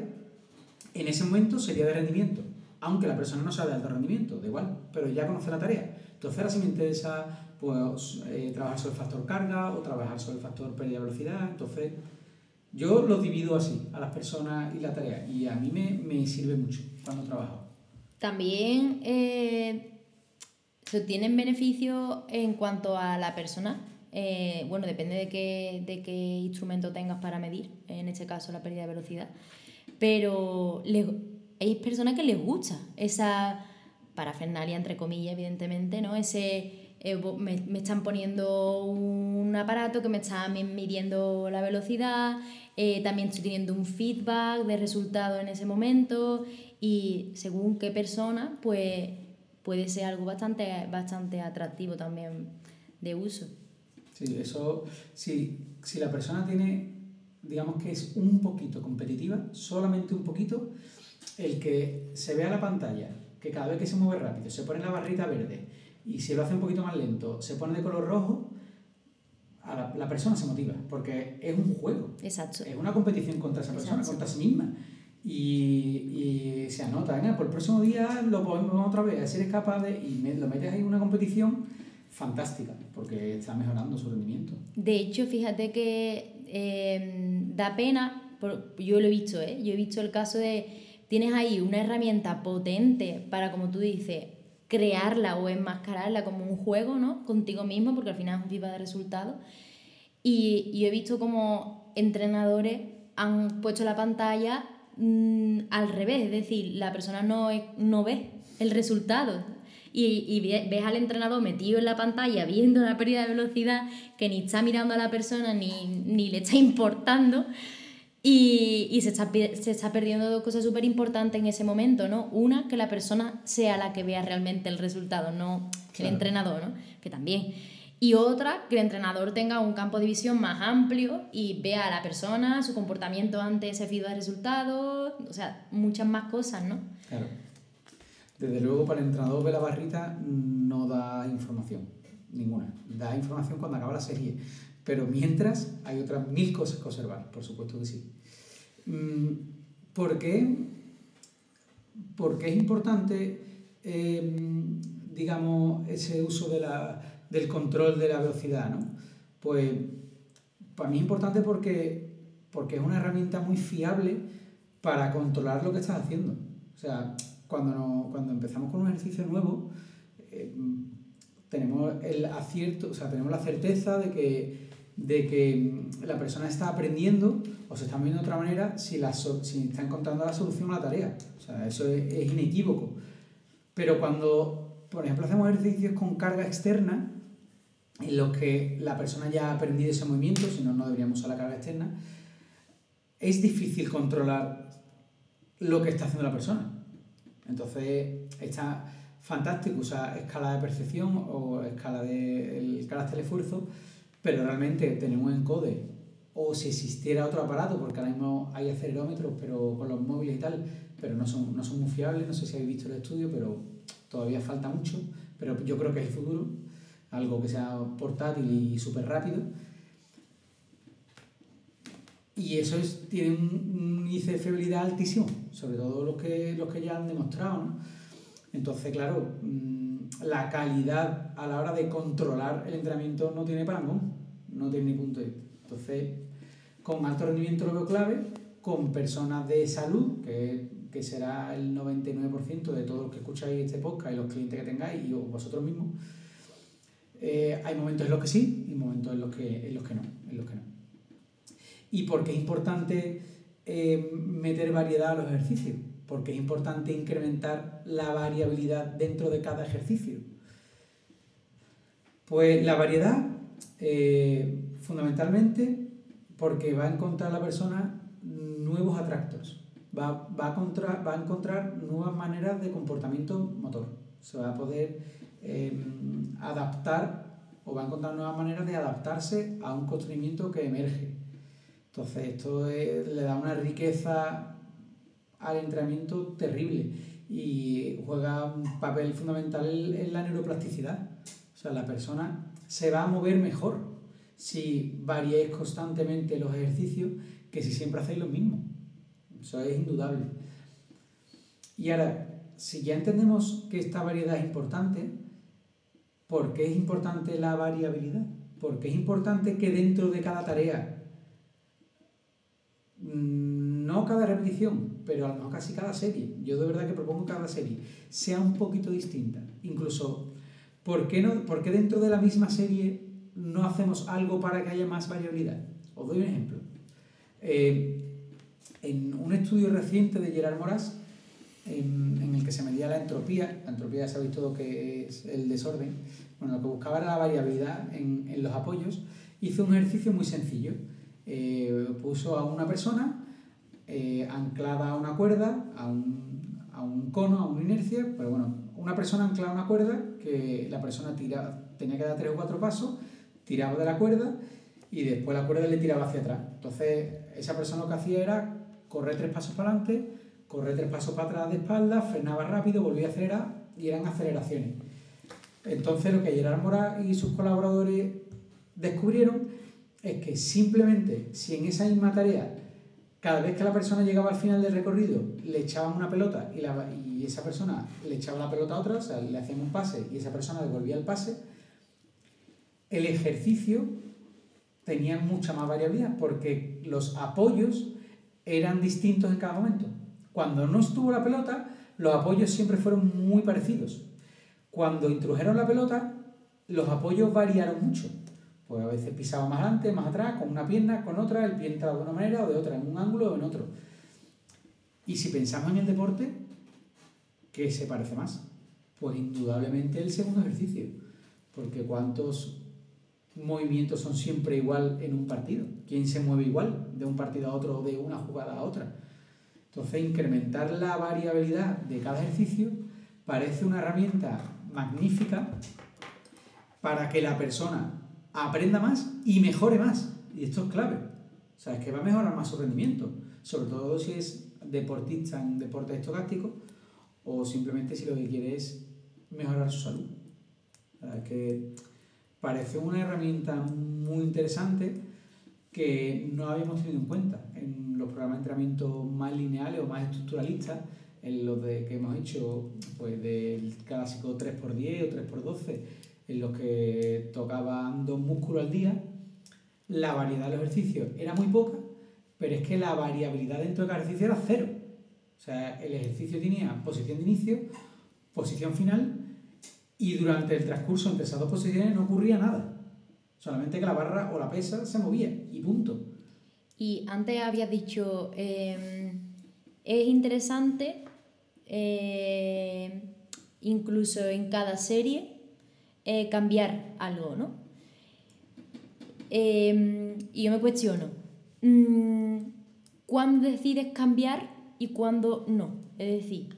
en ese momento sería de rendimiento, aunque la persona no sea de alto rendimiento, da igual, pero ya conoce la tarea. Entonces ahora sí me interesa pues, eh, trabajar sobre el factor carga o trabajar sobre el factor pérdida de velocidad. Entonces yo lo divido así, a las personas y la tarea, y a mí me, me sirve mucho cuando trabajo. También eh, se obtienen beneficios en cuanto a la persona. Eh, bueno, depende de qué, de qué instrumento tengas para medir, en este caso la pérdida de velocidad. Pero hay personas que les gusta esa parafernalia, entre comillas, evidentemente, ¿no? Ese, eh, me, me, están poniendo un aparato que me está midiendo la velocidad, también estoy teniendo un feedback de resultado en ese momento y según qué persona, pues puede ser algo bastante, bastante atractivo también de uso. Sí, eso, si, si la persona tiene, digamos que es un poquito competitiva, solamente un poquito, el que se vea la pantalla, que cada vez que se mueve rápido se pone la barrita verde y si lo hace un poquito más lento se pone de color rojo, a la, persona se motiva, porque es un juego. Exacto. Es una competición contra esa persona, contra sí misma. Y, y se anota, venga, por el próximo día lo podemos otra vez, si eres capaz de... Y me, lo metes ahí en una competición fantástica, porque está mejorando su rendimiento. De hecho, fíjate que eh, da pena, yo lo he visto, ¿eh? yo he visto el caso de, tienes ahí una herramienta potente para, como tú dices, crearla o enmascararla como un juego, ¿no? Contigo mismo, porque al final es un tipo de resultado. Y yo he visto como entrenadores han puesto la pantalla mm, al revés, es decir, la persona no, no ve el resultado. Y, y, ves al entrenador metido en la pantalla viendo la pérdida de velocidad que ni está mirando a la persona ni, ni le está importando y, y se, está, se está perdiendo dos cosas súper importantes en ese momento, ¿no? Una, que la persona sea la que vea realmente el resultado, no el entrenador, ¿no? Que también. Y otra, que el entrenador tenga un campo de visión más amplio y vea a la persona, su comportamiento ante ese feedback de resultados, o sea, muchas más cosas, ¿no? Claro. Desde luego, para el entrenador ver la barrita no da información, ninguna. Da información cuando acaba la serie pero mientras hay otras mil cosas que observar, por supuesto que sí. Mm, ¿Por qué? Porque es importante, em, digamos, ese uso de la, del control de la velocidad, ¿no? Pues para mí es importante porque, porque es una herramienta muy fiable para controlar lo que estás haciendo. O sea, cuando, cuando empezamos con un ejercicio nuevo, em, tenemos el acierto, o sea, tenemos la certeza de que de que la persona está aprendiendo o se está viendo de otra manera si, la si está encontrando la solución a la tarea. O sea, eso es, inequívoco. Pero cuando, por ejemplo, hacemos ejercicios con carga externa, en los que la persona ya ha aprendido ese movimiento, si no, no deberíamos usar la carga externa, es difícil controlar lo que está haciendo la persona. Entonces, está fantástico usar escala de percepción o escala del carácter de esfuerzo pero realmente tenemos encode o si existiera otro aparato, porque ahora mismo hay acelerómetros pero con los móviles y tal, pero no son, no son muy fiables, no sé si habéis visto el estudio, pero todavía falta mucho, pero yo creo que es el futuro, algo que sea portátil y súper rápido. Y eso es, tiene un, índice de fiabilidad altísimo, sobre todo los que, los que ya han demostrado. ¿no? Entonces, claro, mm, la calidad a la hora de controlar el entrenamiento no tiene parangón, no tiene ni punto de vista. Entonces, con alto rendimiento lo veo clave, con personas de salud, que, que será el 99% de todos los que escucháis este podcast y los clientes que tengáis y vosotros mismos, eh, hay momentos en los que sí y momentos en los que, en los que no. En los que no. ¿Y por qué es importante eh, meter variedad a los ejercicios? porque es importante incrementar la variabilidad dentro de cada ejercicio. Pues la variedad, eh, fundamentalmente, porque va a encontrar la persona nuevos atractos, va, a encontrar, va a encontrar nuevas maneras de comportamiento motor, se va a poder em, adaptar o va a encontrar nuevas maneras de adaptarse a un conocimiento que emerge. Entonces esto le da una riqueza al entrenamiento terrible y juega un papel fundamental en la neuroplasticidad. O sea, la persona se va a mover mejor, si variáis constantemente los ejercicios que si siempre hacéis lo mismo. Eso es indudable. Y ahora, si ya entendemos que esta variedad es importante, ¿por qué es importante la variabilidad? Porque es importante que dentro de cada tarea, mm, no cada repetición, pero a lo mejor casi cada serie, yo de verdad que propongo cada serie, sea un poquito distinta. Incluso, ¿por qué, no, ¿por qué dentro de la misma serie no hacemos algo para que haya más variabilidad? Os doy un ejemplo. Eh, en un estudio reciente de Gerard Moras, en, el que se medía la entropía, la entropía ya sabéis todo que es el desorden, bueno, lo que buscaba era la variabilidad en, en los apoyos, hizo un ejercicio muy sencillo. Eh, puso a una persona eh, anclada a una cuerda, a un, a un, cono, a una inercia, pero bueno, una persona anclada a una cuerda que la persona tira, tenía que dar tres o cuatro pasos, tiraba de la cuerda y después la cuerda le tiraba hacia atrás. Entonces, esa persona lo que hacía era correr tres pasos para adelante, correr tres pasos para atrás de espalda, frenaba rápido, volvía a acelerar y eran aceleraciones. Entonces lo que Gerard Mora y sus colaboradores descubrieron es que simplemente si en esa misma tarea, cada vez que la persona llegaba al final del recorrido, le echaban una pelota y, y esa persona le echaba la pelota a otra, o sea, le hacían un pase y esa persona devolvía el pase, el ejercicio tenía mucha más variabilidad porque los apoyos eran distintos en cada momento. Cuando no estuvo la pelota, los apoyos siempre fueron muy parecidos. Cuando introdujeron la pelota, los apoyos variaron mucho. Pues a veces pisaba más adelante, más atrás, con una pierna, con otra, el pie entraba de una manera o de otra, en un ángulo o en otro. Y si pensamos en el deporte, ¿qué se parece más? Pues indudablemente el segundo ejercicio. Porque ¿cuántos movimientos son siempre igual en un partido? ¿Quién se mueve igual de un partido a otro o de una jugada a otra? Entonces, incrementar la variabilidad de cada ejercicio parece una herramienta magnífica para que la persona aprenda más y mejore más. Y esto es clave. O sea, es que va a mejorar más su rendimiento, sobre todo si es deportista en deporte estocástico o simplemente si lo que quiere es mejorar su salud. O que parece una herramienta muy interesante que no habíamos tenido en cuenta en los programas de entrenamiento más lineales o más estructuralistas, en los de, que hemos hecho pues del clásico 3x10 o 3x12, en los que tocaban dos músculos al día, la variedad de los ejercicios era muy poca, pero es que la variabilidad dentro de cada ejercicio era cero. O sea, el ejercicio tenía posición de inicio, posición final, y durante el transcurso entre esas dos posiciones no ocurría nada. Solamente que la barra o la pesa se movía y punto. Y antes habías dicho, em, es interesante, eh, incluso en cada serie, eh, cambiar algo, ¿no? Em, y yo me cuestiono, mm, ¿cuándo decides cambiar y cuándo no? Es decir,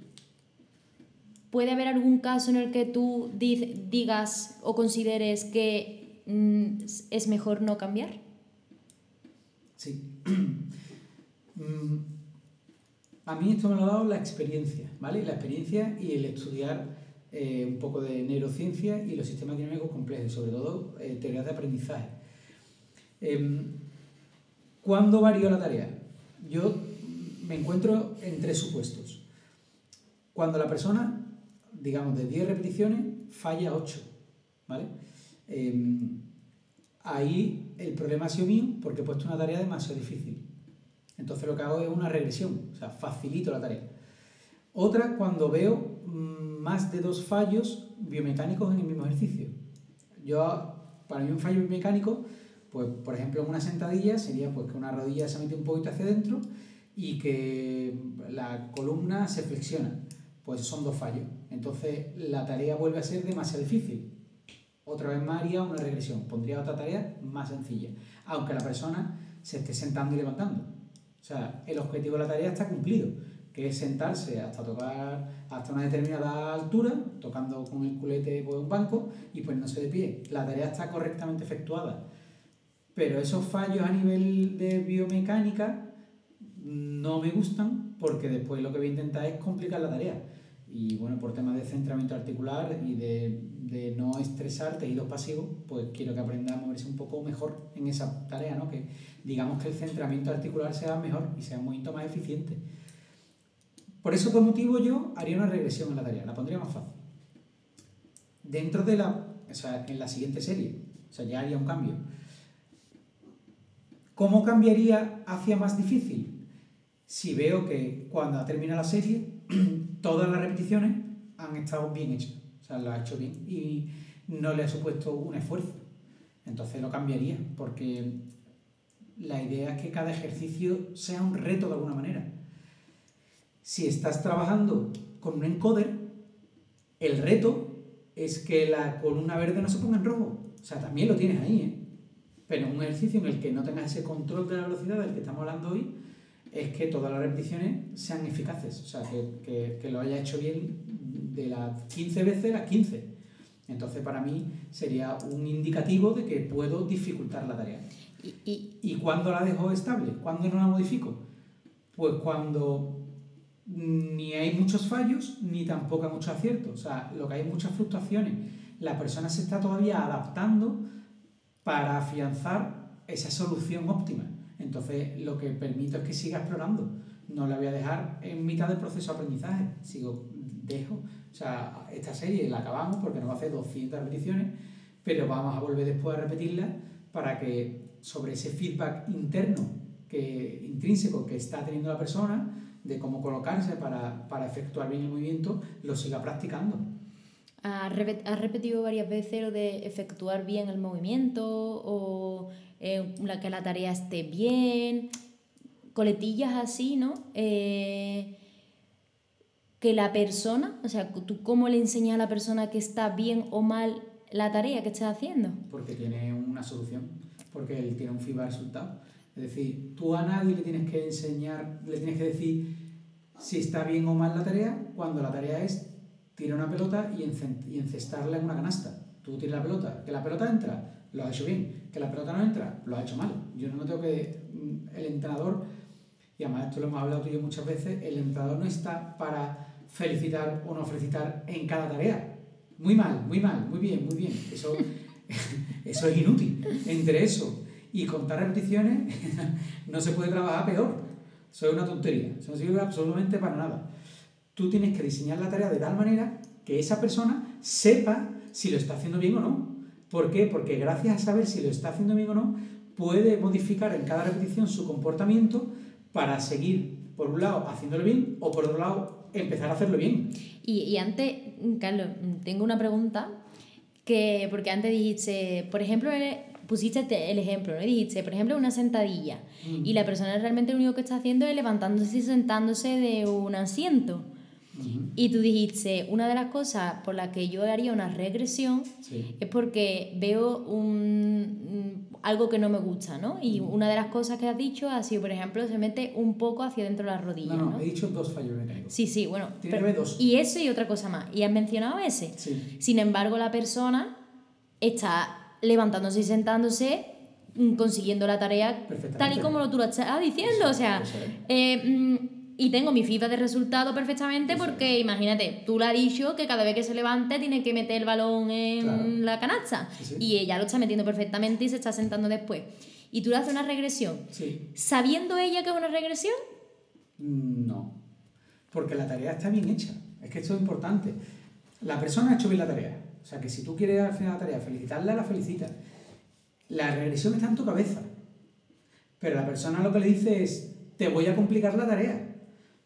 ¿puede haber algún caso en el que tú digas o consideres que Mm, es mejor no cambiar? Sí. Mm, a mí esto me lo ha dado la experiencia, ¿vale? La experiencia y el estudiar eh, un poco de neurociencia y los sistemas dinámicos complejos, sobre todo eh, teorías de aprendizaje. Em, ¿Cuándo varió la tarea? Yo me encuentro en tres supuestos. Cuando la persona, digamos, de 10 repeticiones, falla 8, ¿vale? Em, ahí el problema ha sido mío porque he puesto una tarea demasiado difícil. Entonces lo que hago es una regresión, o sea, facilito la tarea. Otra cuando veo mm, más de dos fallos biomecánicos en el mismo ejercicio. Yo, para mí un fallo biomecánico, pues por ejemplo en una sentadilla sería pues que una rodilla se mete un poquito hacia adentro y que la columna se flexiona. Pues son dos fallos. Entonces la tarea vuelve a ser demasiado difícil. Otra vez más haría una regresión, pondría otra tarea más sencilla, aunque la persona se esté sentando y levantando. O sea, el objetivo de la tarea está cumplido, que es sentarse hasta tocar hasta una determinada altura, tocando con el culete pues, un banco y pues no se de pie. La tarea está correctamente efectuada. Pero esos fallos a nivel de biomecánica no me gustan porque después lo que voy a intentar es complicar la tarea. Y bueno, por temas de centramiento articular y de, de no estresar tejidos pasivos, pues quiero que aprenda a moverse un poco mejor en esa tarea, ¿no? Que digamos que el centramiento articular sea mejor y sea un movimiento más eficiente. Por eso, por motivo, yo haría una regresión en la tarea, la pondría más fácil. Dentro de la, o sea, en la siguiente serie, o sea, ya haría un cambio. ¿Cómo cambiaría hacia más difícil? Si veo que cuando termina la serie todas las repeticiones han estado bien hechas, o sea, las ha hecho bien y no le ha supuesto un esfuerzo. Entonces lo cambiaría, porque la idea es que cada ejercicio sea un reto de alguna manera. Si estás trabajando con un encoder, el reto es que la columna verde no se ponga en rojo. O sea, también lo tienes ahí, ¿eh? Pero un ejercicio en el que no tengas ese control de la velocidad del que estamos hablando hoy, es que todas las repeticiones sean eficaces, o sea, que, que, lo haya hecho bien de las 15 veces las 15. Entonces, para mí sería un indicativo de que puedo dificultar la tarea. ¿Y, y... ¿Y cuándo la dejo estable? ¿Cuándo no la modifico? Pues cuando ni hay muchos fallos, ni tampoco hay muchos aciertos. O sea, lo que hay muchas fluctuaciones. La persona se está todavía adaptando para afianzar esa solución óptima. Entonces, lo que permito es que siga explorando. No la voy a dejar en mitad del proceso de aprendizaje. Sigo, dejo. O sea, esta serie la acabamos porque nos va a hacer 200 repeticiones, pero vamos a volver después a repetirla para que sobre ese feedback interno, que, intrínseco que está teniendo la persona, de cómo colocarse para, para efectuar bien el movimiento, lo siga practicando. ¿Has repetido varias veces lo de efectuar bien el movimiento o eh, que la tarea esté bien, coletillas así, ¿no? Eh, que la persona, o sea, tú cómo le enseñas a la persona que está bien o mal la tarea que está haciendo. Porque tiene una solución, porque él tiene un feedback resultado. Es decir, tú a nadie le tienes que enseñar, le tienes que decir si está bien o mal la tarea, cuando la tarea es tirar una pelota y, encestarla en una canasta. Tú tiras la pelota, que la pelota entra, lo has hecho bien, que la pelota no entra, lo has hecho mal. Yo no tengo que. Mm, el entrenador, y además esto lo hemos hablado tú y yo muchas veces, el entrenador no está para felicitar o no felicitar en cada tarea. Muy mal, muy mal, muy bien, muy bien. Eso, eso es inútil. Entre eso y contar repeticiones, no se puede trabajar peor. Eso es una tontería. Eso no sirve absolutamente para nada. Tú tienes que diseñar la tarea de tal manera que esa persona sepa si lo está haciendo bien o no. ¿Por qué? Porque gracias a saber si lo está haciendo bien o no, puede modificar en cada repetición su comportamiento para seguir, por un lado, haciéndolo bien o por otro lado, empezar a hacerlo bien. Y, y antes, Carlos, tengo una pregunta que, porque antes dijiste, por ejemplo, pusiste el ejemplo, ¿no? dijiste, por ejemplo, una sentadilla mm. y la persona realmente lo único que está haciendo es levantándose y sentándose de un asiento. Y tú dijiste, una de las cosas por las que yo haría una regresión es porque veo un, algo que no me gusta, ¿no? Y una de las cosas que has dicho ha sido, por ejemplo, se mete un poco hacia dentro de las rodillas. No, no, he dicho dos fallos mecánicos. Sí, sí, bueno. Tiene dos. Y eso y otra cosa más. Y has mencionado ese. Sí. Sin embargo, la persona está levantándose y sentándose, mm, consiguiendo la tarea tal y como tú lo estás diciendo. o sea, eh, mm, y tengo mi FIFA de resultado perfectamente porque imagínate, tú le has dicho que cada vez que se levante tiene que meter el balón en la canasta y ella lo está metiendo perfectamente y se está sentando después. Y tú le haces una regresión. ¿Sabiendo ella que es una regresión? No, porque la tarea está bien hecha. Es que esto es importante. La persona ha hecho bien la tarea. O sea que si tú quieres al final la tarea felicitarla, la felicitas. La regresión está en tu cabeza. Pero la persona lo que le dice es, te voy a complicar la tarea.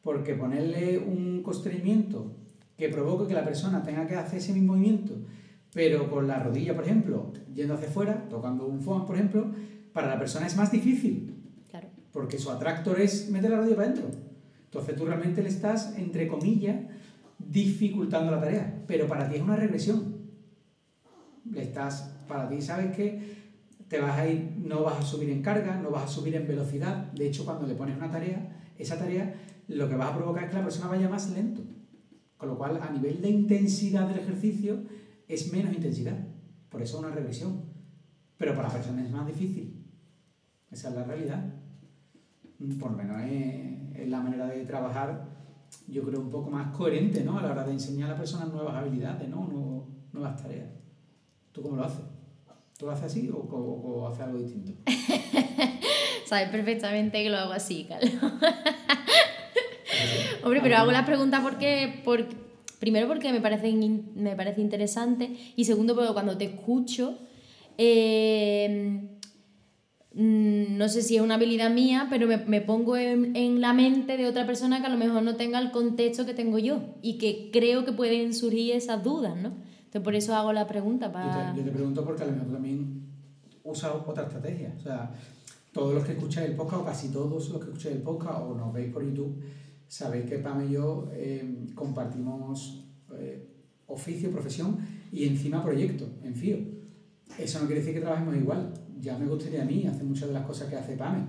Porque ponerle un constreñimiento que provoque que la persona tenga que hacer ese mismo movimiento, pero con la rodilla, por ejemplo, yendo hacia afuera, tocando un foam, por ejemplo, para la persona es más difícil. Claro. Porque su atractor es meter la rodilla para adentro. Entonces tú realmente le estás, entre comillas, dificultando la tarea. Pero para ti es una regresión le estás, para ti sabes que te vas a ir, no vas a subir en carga, no vas a subir en velocidad. De hecho, cuando le pones una tarea, esa tarea lo que vas a provocar es que la persona vaya más lento. Con lo cual, a nivel de intensidad del ejercicio, es menos intensidad. Por eso una regresión. Pero para la persona es más difícil. Esa es la realidad. Por lo menos es, la manera de trabajar yo creo, un poco más coherente, ¿no? A la hora de enseñar a las personas nuevas habilidades, ¿no? nuevas tareas. ¿Tú cómo lo haces? ¿Tú lo haces así o, o, haces algo distinto? Sabes perfectamente que lo hago así, Carlos. Hombre, pero hago la pregunta porque, por, primero porque me parece, me parece interesante y segundo porque cuando te escucho, eh, mm, no sé si es una habilidad mía, pero me, me pongo en, en, la mente de otra persona que a lo mejor no tenga el contexto que tengo yo y que creo que pueden surgir esas dudas, ¿no? Entonces, por eso hago la pregunta. Para... Yo, te, pregunto porque a lo mejor también usas otra estrategia. O sea, todos los que escucháis el podcast, o casi todos los que escucháis el podcast, o nos veis por YouTube, sabéis que Pam y yo eh, compartimos eh, oficio, profesión y encima proyecto, en FIO. Eso no quiere decir que trabajemos igual. Ya me gustaría a mí hacer muchas de las cosas que hace Pame.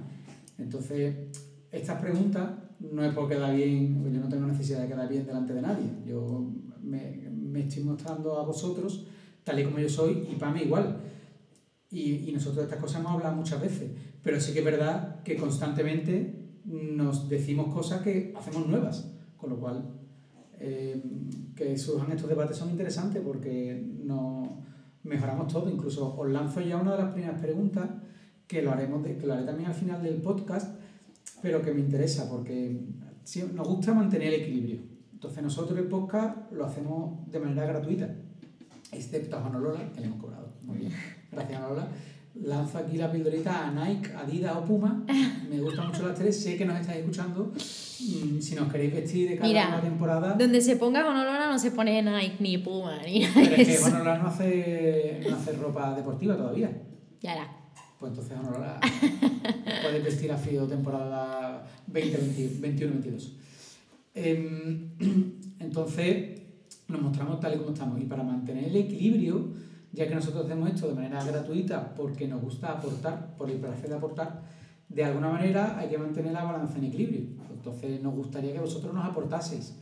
Entonces, estas preguntas no es por quedar bien, yo no tengo necesidad de quedar bien delante de nadie. Yo me, me estoy mostrando a vosotros tal y como yo soy y para mí igual. Y, y nosotros de estas cosas hemos hablado muchas veces, pero sí que es verdad que constantemente nos decimos cosas que hacemos nuevas, con lo cual eh, que surjan estos debates son interesantes porque nos mejoramos todo. Incluso os lanzo ya una de las primeras preguntas que lo, haremos que lo haré también al final del podcast, pero que me interesa porque nos gusta mantener el equilibrio. Entonces nosotros el podcast lo hacemos de manera gratuita, excepto a Juan Lola, que le hemos cobrado. Muy bien. Gracias, Lola. Lanzo aquí la pildorita a Nike, Adidas o Puma. Me gustan mucho las tres. Sé que nos estáis escuchando. Mm, si nos queréis vestir de cada una temporada. Donde se ponga Lola no se pone Nike ni Puma ni nada. Pero es que Lola no hace, no hace ropa deportiva todavía. Ya era. Pues entonces Lola puedes vestir a frío temporada 2021-22. Em, entonces, nos mostramos tal y como estamos. Y para mantener el equilibrio, ya que nosotros hacemos esto de manera gratuita porque nos gusta aportar, por el placer de aportar, de alguna manera hay que mantener la balanza en equilibrio. Entonces, nos gustaría que vosotros nos aportaseis.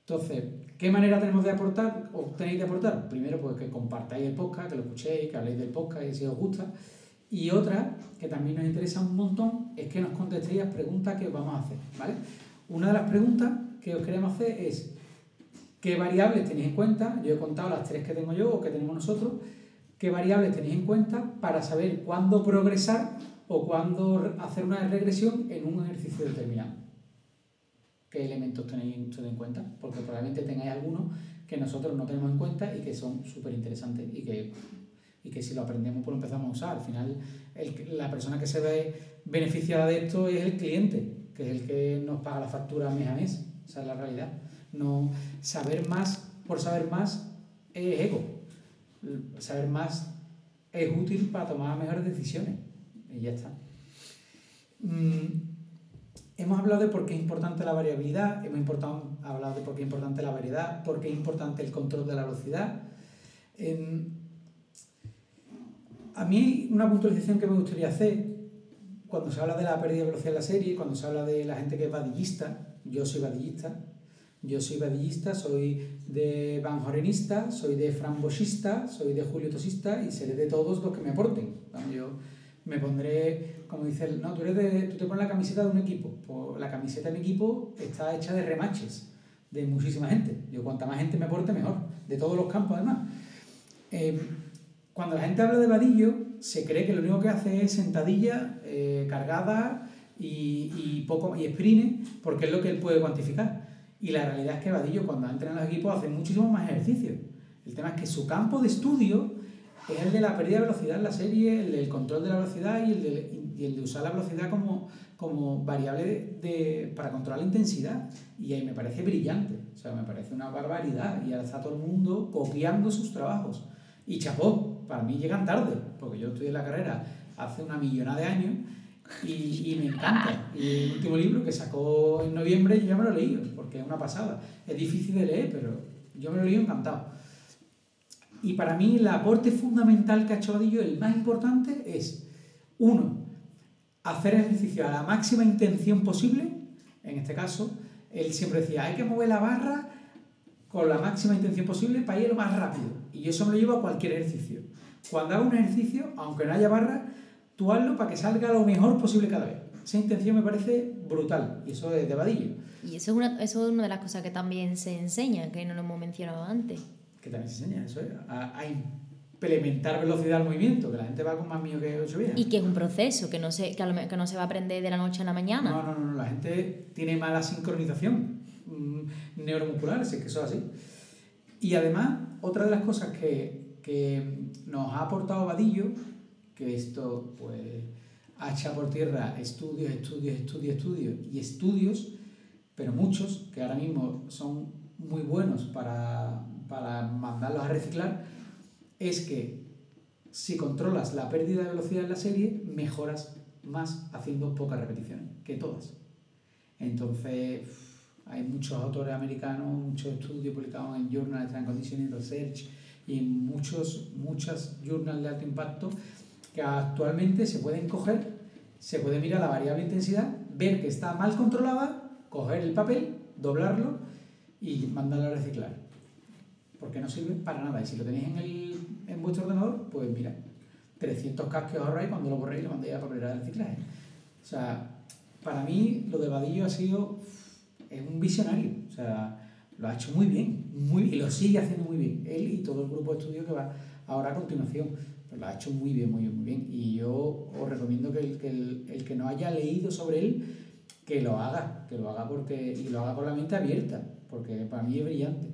Entonces, ¿qué manera tenemos de aportar o tenéis de aportar? Primero, pues que compartáis el podcast, que lo escuchéis, que habléis del podcast y si os gusta. Y otra, que también nos interesa un montón, es que nos contestéis las preguntas que os vamos a hacer, ¿vale? Una de las preguntas que os queremos hacer es qué variables tenéis en cuenta, yo he contado las tres que tengo yo o que tenemos nosotros, qué variables tenéis en cuenta para saber cuándo progresar o cuándo hacer una regresión en un ejercicio determinado. ¿Qué elementos tenéis en cuenta? Porque probablemente tengáis algunos que nosotros no tenemos en cuenta y que son súper interesantes y que, y que si lo aprendemos pues lo empezamos a usar. Al final el, la persona que se ve beneficiada de esto es el cliente, que es el que nos paga la factura mes a mes. Esa es la realidad. No, saber más por saber más es ego. Saber más es útil para tomar mejores decisiones. Y ya está. Mm, hemos hablado de por qué es importante la variabilidad, hemos hablado de por qué es importante la variedad, por qué es importante el control de la velocidad. a mí una puntualización que me gustaría hacer cuando se habla de la pérdida de velocidad en la serie, cuando se habla de la gente que es vadillista, yo soy vadillista, yo soy vadillista, soy de Van Jorenista, soy de Fran soy de Julio Tosista y seré de todos los que me aporten. Yo me pondré, como dice no, tú, eres de, tú te pones la camiseta de un equipo. Pues la camiseta de mi equipo está hecha de remaches de muchísima gente. Yo cuanta más gente me aporte, mejor. De todos los campos, además. Em, cuando la gente habla de vadillo, se cree que lo único que hace es sentadilla, eh, cargada y, y, poco, y sprint, porque es lo que él puede cuantificar. Y la realidad es que Vadillo cuando entra en los equipos hace muchísimo más ejercicio. El tema es que su campo de estudio es el de la pérdida de velocidad en la serie, el del control de la velocidad y el de, y el de usar la velocidad como, como variable de, para controlar la intensidad. Y ahí me parece brillante, o sea, me parece una barbaridad. Y ahora está todo el mundo copiando sus trabajos. Y chapó, para mí llegan tarde, porque yo estudié la carrera hace una millonada de años y, y, me encanta. Y el último libro que sacó en noviembre yo ya me lo he leído, porque es una pasada. Es difícil de leer, pero yo me lo leído encantado. Y para mí el aporte fundamental que ha hecho Vadillo, el más importante, es, uno, hacer ejercicio a la máxima intención posible. En este caso, él siempre decía, hay que mover la barra con la máxima intención posible para ir lo más rápido. Y eso me lo llevo a cualquier ejercicio. Cuando hago un ejercicio, aunque no haya barra, tú hazlo para que salga lo mejor posible cada vez. Esa intención me parece brutal, y eso es de vadillo. Y eso es, una, eso es una de las cosas que también se enseña, que no lo hemos mencionado antes. Que también se enseña, eso es, a, a implementar velocidad al movimiento, que la gente va con más mío que ocho vidas. Y que es un proceso, que no, se, que, a lo que no se va a aprender de la noche a la mañana. No, no, no, no, la gente tiene mala sincronización mm, neuromuscular, si es que eso es así. Y además, otra de las cosas que, que nos ha aportado Vadillo, que esto pues ha por tierra estudios, estudios, estudios, estudios y estudios, pero muchos que ahora mismo son muy buenos para, para mandarlos a reciclar, es que si controlas la pérdida de velocidad en la serie, mejoras más haciendo pocas repeticiones que todas. Entonces, hay muchos autores americanos, muchos estudios publicados en Journal of Conditioning Research y en muchos, muchas journals de alto impacto que actualmente se pueden coger, se puede mirar la variable intensidad, ver que está mal controlada, coger el papel, doblarlo y mandarlo a reciclar. Porque no sirve para nada. Y si lo tenéis en, el, en vuestro ordenador, pues mira, 300 K que os ahorráis cuando lo borréis y lo mandéis a papelera de reciclaje. O sea, para mí lo de Vadillo ha sido es un visionario, o sea, lo ha hecho muy bien, muy y lo sigue haciendo muy bien, él y todo el grupo de estudio que va ahora a continuación, pero lo ha hecho muy bien, muy bien, muy bien, y yo os recomiendo que el que, el, el que no haya leído sobre él, que lo haga, que lo haga porque, y lo haga con la mente abierta, porque para mí es brillante.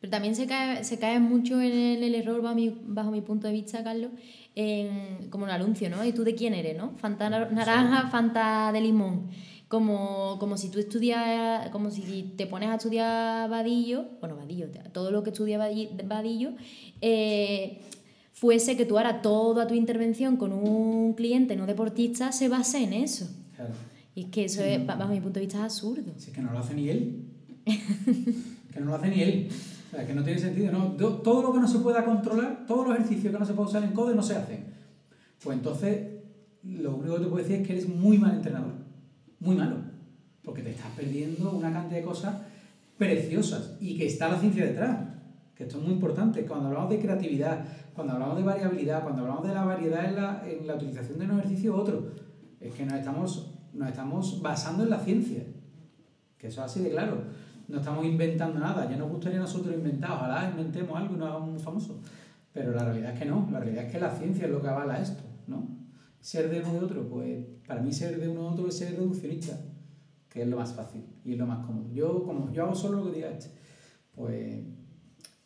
Pero también se cae, se cae mucho en el, el error, bajo mi, bajo mi punto de vista, Carlos, en, como un anuncio, ¿no? ¿Y tú de quién eres, no? Fanta nar- naranja, Fanta de limón. Como, como si tú estudias, como si te pones a estudiar Vadillo, bueno, Vadillo, todo lo que estudia Vadi- Vadillo, eh, fuese que tú ahora toda tu intervención con un cliente no deportista se base en eso. Claro. Y es que eso, es, bajo mi punto de vista, es absurdo. Si es que no lo hace ni él. que no lo hace ni él. O sea, que no tiene sentido. ¿no? Do- Todo lo que no se pueda controlar, todos los ejercicios que no se puede usar en code no se hacen. Pues entonces, lo único que te puedo decir es que eres muy mal entrenador. Muy malo. Porque te estás perdiendo una cantidad de cosas preciosas y que está la ciencia detrás. Que esto es muy importante. Cuando hablamos de creatividad, cuando hablamos de variabilidad, cuando hablamos de la variedad en la, en la utilización de un ejercicio u otro, es que nos estamos, nos estamos basando en la ciencia. Que eso es así de claro. No estamos inventando nada. Ya nos gustaría nosotros inventar. Ojalá inventemos algo y nos hagamos famosos. Pero la realidad es que no. La realidad es que la ciencia es lo que avala esto, ¿no? Ser de uno de otro, pues para mí ser de uno de otro es ser reduccionista, que es lo más fácil y es lo más cómodo. Yo, como yo hago solo lo que diga este, pues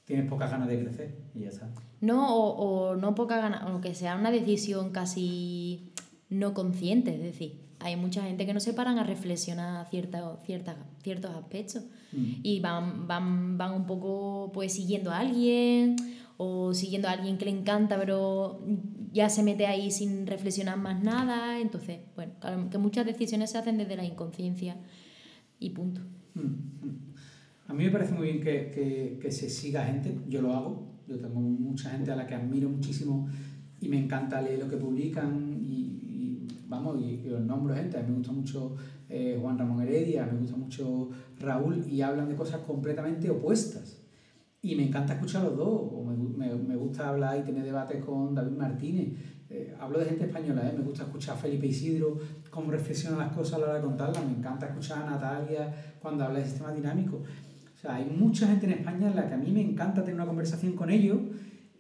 tienes pocas ganas de crecer y ya está. No, o, o no poca gana, o que sea una decisión casi no consciente, es decir, hay mucha gente que no se paran a reflexionar cierta, cierta, ciertos aspectos Mm. y van, van, van un poco pues siguiendo a alguien o siguiendo a alguien que le encanta pero ya se mete ahí sin reflexionar más nada, entonces, bueno, claro, que muchas decisiones se hacen desde la inconsciencia y punto. Mm, mm. A mí me parece muy bien que, que, se siga gente, yo lo hago, yo tengo mucha gente a la que admiro muchísimo y me encanta leer lo que publican y, vamos, y, y os nombro gente, a mí me gusta mucho eh, Juan Ramón Heredia, me gusta mucho Raúl y hablan de cosas completamente opuestas. Y me encanta escuchar a los dos, o me, me, me gusta hablar y tener debates con David Martínez. Eh, hablo de gente española, ¿eh? me gusta escuchar a Felipe Isidro, cómo reflexiona las cosas a la hora de contarlas. Me encanta escuchar a Natalia cuando habla de sistemas dinámicos. O sea, hay mucha gente en España en la que a mí me encanta tener una conversación con ellos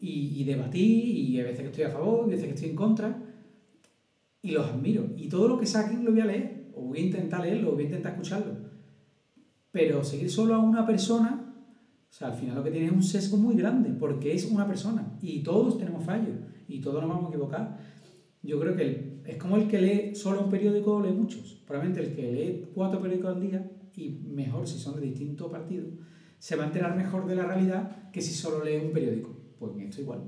y, y debatir, y a veces que estoy a favor, y a veces que estoy en contra, y los admiro. Y todo lo que saquen lo voy a leer, o voy a intentar leerlo, o voy a intentar escucharlo. Pero seguir solo a una persona, o sea, al final lo que tiene es un sesgo muy grande, porque es una persona, y todos tenemos fallos, y todos nos vamos a equivocar. Yo creo que es como el que lee solo un periódico lee muchos. Probablemente el que lee cuatro periódicos al día, y mejor si son de distintos partidos, se va a enterar mejor de la realidad que si solo lee un periódico. Pues en esto igual.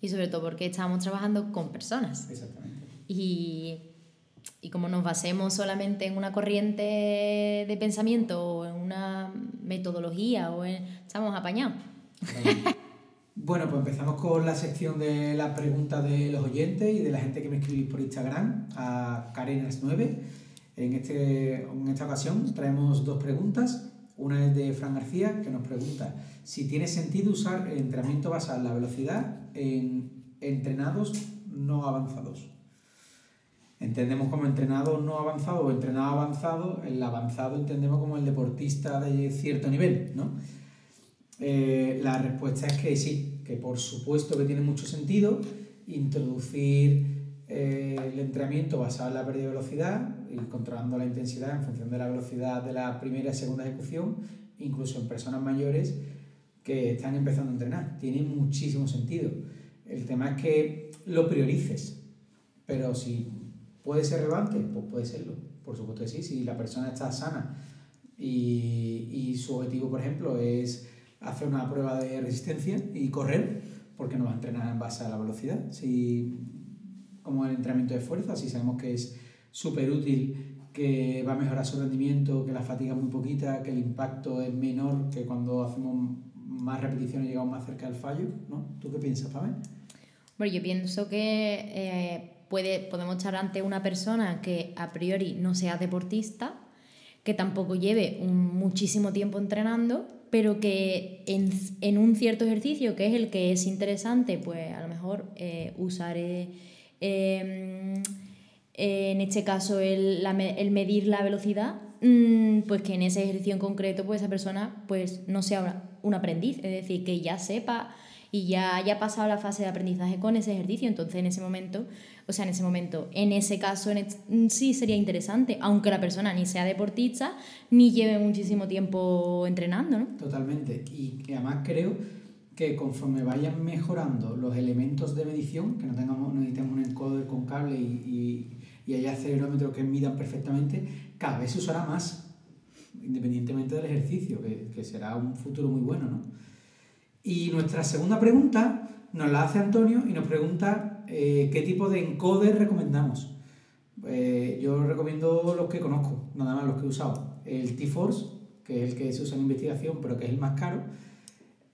Y sobre todo porque estamos trabajando con personas. Exactamente. Y, y como nos basemos solamente en una corriente de pensamiento o una metodología o estamos apañados. Bueno, pues empezamos con la sección de las preguntas de los oyentes y de la gente que me escribís por Instagram a Carenas9. En, este, en esta ocasión traemos dos preguntas. Una es de Fran García, que nos pregunta si tiene sentido usar el entrenamiento basado en la velocidad en entrenados no avanzados. Entendemos como entrenado no avanzado o entrenado avanzado, el avanzado entendemos como el deportista de cierto nivel, ¿no? Eh, la respuesta es que sí, que por supuesto que tiene mucho sentido introducir eh, el entrenamiento basado en la pérdida de velocidad y controlando la intensidad en función de la velocidad de la primera y segunda ejecución, incluso en personas mayores que están empezando a entrenar. Tiene muchísimo sentido. El tema es que lo priorices, pero si puede ser relevante, pues puede serlo. Por supuesto que sí, si la persona está sana y, y su objetivo, por ejemplo, es hacer una prueba de resistencia y correr, porque no va a entrenar en base a la velocidad. Si, como el entrenamiento de fuerza, si sabemos que es súper útil, que va a mejorar su rendimiento, que la fatiga es muy poquita, que el impacto es menor que cuando hacemos más repeticiones llegamos más cerca del fallo, ¿no? ¿Tú qué piensas, Pamela? Bueno, yo pienso que eh, puede, podemos estar ante una persona que a priori no sea deportista, que tampoco lleve un, muchísimo tiempo entrenando, pero que en, un cierto ejercicio, que es el que es interesante, pues a lo mejor eh, usar, em, en este caso, el, medir la velocidad, mm, pues que en ese ejercicio en concreto, pues esa persona pues no sea un aprendiz, es decir, que ya sepa y ya haya pasado la fase de aprendizaje con ese ejercicio, entonces en ese momento o sea, en ese momento, en ese caso mm, sí sería interesante, aunque la persona ni sea deportista ni lleve muchísimo tiempo entrenando, ¿no? Totalmente. Y además creo que conforme vayan mejorando los elementos de medición, que no tengamos, necesitemos un encoder con cable y, y, y haya acelerómetros que midan perfectamente, cada vez se usará más, independientemente del ejercicio, que, que será un futuro muy bueno, ¿no? Y nuestra segunda pregunta nos la hace Antonio y nos pregunta eh, ¿qué tipo de encoder recomendamos? Eh, yo recomiendo los que conozco, nada más los que he usado. El T-Force, que es el que se usa en investigación, pero que es el más caro.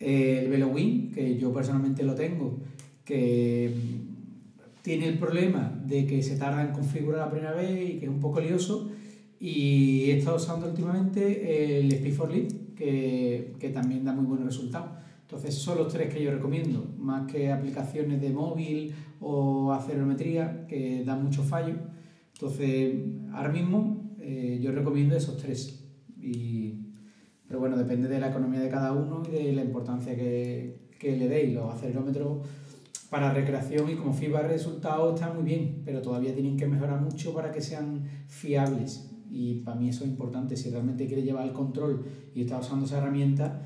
el VeloWin, que yo personalmente lo tengo, que mm, tiene el problema de que se tarda en configurar la primera vez y que es un poco lioso. Y he estado usando últimamente el Speed for Lead, que, que también da muy buenos resultados. Entonces, esos son los tres que yo recomiendo, más que aplicaciones de móvil o acelerometría que dan mucho fallo. Entonces, ahora mismo eh, yo recomiendo esos tres. pero bueno, depende de la economía de cada uno y de la importancia que, que le deis. Los acelerómetros para recreación y como feedback de resultados muy bien, pero todavía tienen que mejorar mucho para que sean fiables. Y para mí eso es importante. Si realmente quieres llevar el control y estás usando esa herramienta,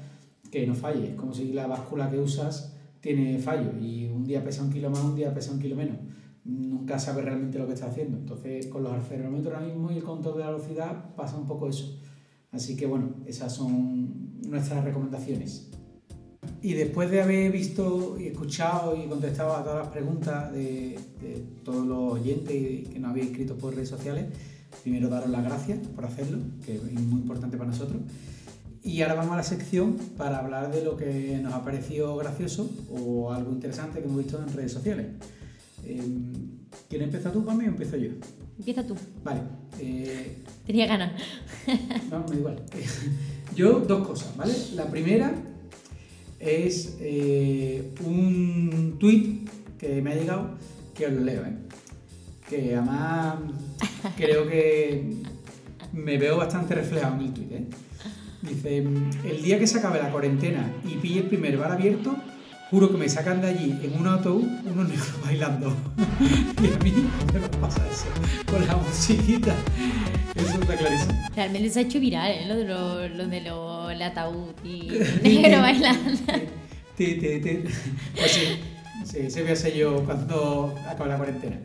que no falle. Es como si la báscula que usas tiene fallo y un día pesa un kilo más, un día pesa un kilo menos. Nunca sabes realmente lo que está haciendo. Entonces, con los acelerómetros ahora mismo y el control de la velocidad pasa un poco eso. Así que bueno, esas son nuestras recomendaciones. Y después de haber visto y escuchado y contestado a todas las preguntas de, de todos los oyentes que nos habéis escrito por redes sociales, primero daros las gracias por hacerlo, que es muy importante para nosotros. Y ahora vamos a la sección para hablar de lo que nos ha parecido gracioso o algo interesante que hemos visto en redes sociales. Eh, ¿Quieres empezar tú, mí o empiezo yo? Empieza tú. Vale. Eh, Tenía ganas. no, me da igual. Yo, dos cosas, ¿vale? La primera es eh, un tweet que me ha llegado, que os lo leo, ¿eh? Que además creo que me veo bastante reflejado en el tweet, ¿eh? Dice, el día que se acabe la cuarentena y pille el primer bar abierto, juro que me sacan de allí en un autobús unos negros bailando. y a mí me pasa eso, con la musiquita. Eso está clarísimo. Realmente se ha hecho viral, ¿eh? Lo de lo, lo de lo, el ataúd y negro bailando. Pues sí, sí, se voy a hacer yo cuando acabe la cuarentena.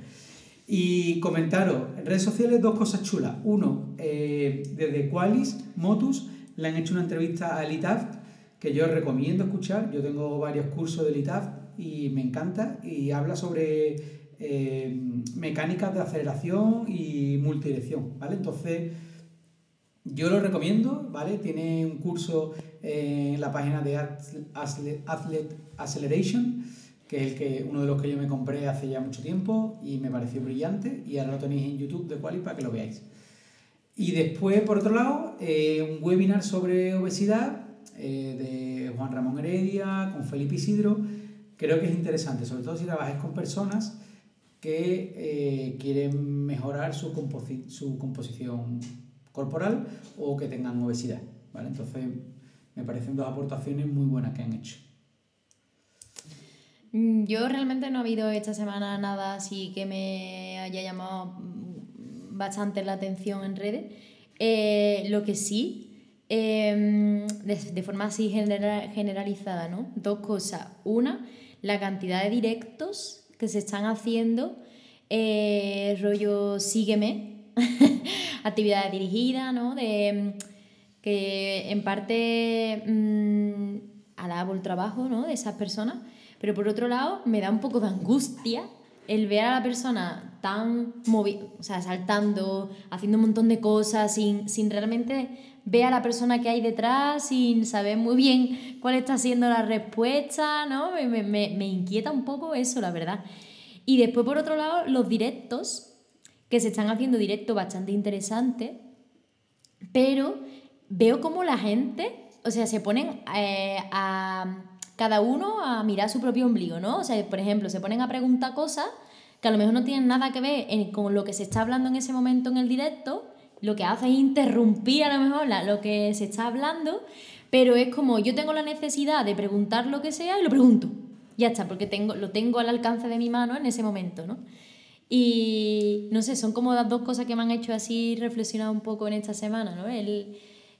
Y comentaros en redes sociales dos cosas chulas. Uno, eh, desde Qualis, Motus, le han hecho una entrevista a Elitaf que yo recomiendo escuchar. Yo tengo varios cursos de Elitaf y me encanta y habla sobre eh, mecánicas de aceleración y multidirección, ¿vale? Entonces, yo lo recomiendo, ¿vale? Tiene un curso en la página de Athlete Acceleration, que es el que, uno de los que yo me compré hace ya mucho tiempo y me pareció brillante y ahora lo tenéis en YouTube de Quali para que lo veáis. Y después, por otro lado, eh, un webinar sobre obesidad eh, de Juan Ramón Heredia con Felipe Isidro. Creo que es interesante, sobre todo si trabajas con personas que eh, quieren mejorar su, su composición corporal o que tengan obesidad. ¿vale? Entonces, me parecen dos aportaciones muy buenas que han hecho. Mm, yo realmente no ha habido esta semana nada así que me haya llamado bastante la atención en redes. Eh, lo que sí, em, de, forma así generalizada, ¿no? Dos cosas. Una, la cantidad de directos que se están haciendo, eh, rollo sígueme, actividades dirigidas, ¿no? De, que en parte mmm, alabo el trabajo ¿no? de esas personas, pero por otro lado me da un poco de angustia el ver a la persona tan movida, o sea, saltando, haciendo un montón de cosas, sin, sin realmente ver a la persona que hay detrás, sin saber muy bien cuál está siendo la respuesta, ¿no? Me, me, me inquieta un poco eso, la verdad. Y después, por otro lado, los directos, que se están haciendo directos bastante interesantes, pero veo como la gente, o sea, se ponen eh, a cada uno a mirar su propio ombligo, ¿no? O sea, por ejemplo, se ponen a preguntar cosas que a lo mejor no tienen nada que ver con lo que se está hablando en ese momento en el directo, lo que hace es interrumpir a lo mejor lo que se está hablando, pero es como yo tengo la necesidad de preguntar lo que sea y lo pregunto. Ya está, porque tengo, lo tengo al alcance de mi mano en ese momento, ¿no? Y no sé, son como las dos cosas que me han hecho así reflexionar un poco en esta semana, ¿no?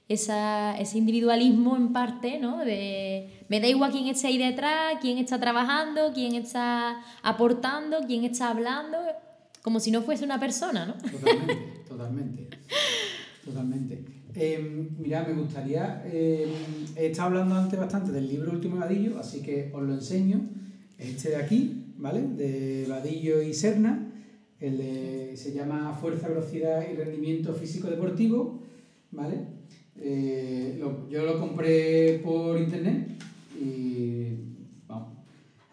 Esa, ese individualismo en parte, ¿no? De, me da igual quién está ahí detrás, quién está trabajando, quién está aportando, quién está hablando, como si no fuese una persona, ¿no? Totalmente, totalmente. Totalmente. Em, mira, me gustaría, em, he estado hablando antes bastante del libro Último Vadillo, así que os lo enseño. Este de aquí, ¿vale? De Vadillo y Serna. El se llama Fuerza, Velocidad y Rendimiento Físico Deportivo, ¿vale? Eh, yo lo compré por internet y vamos.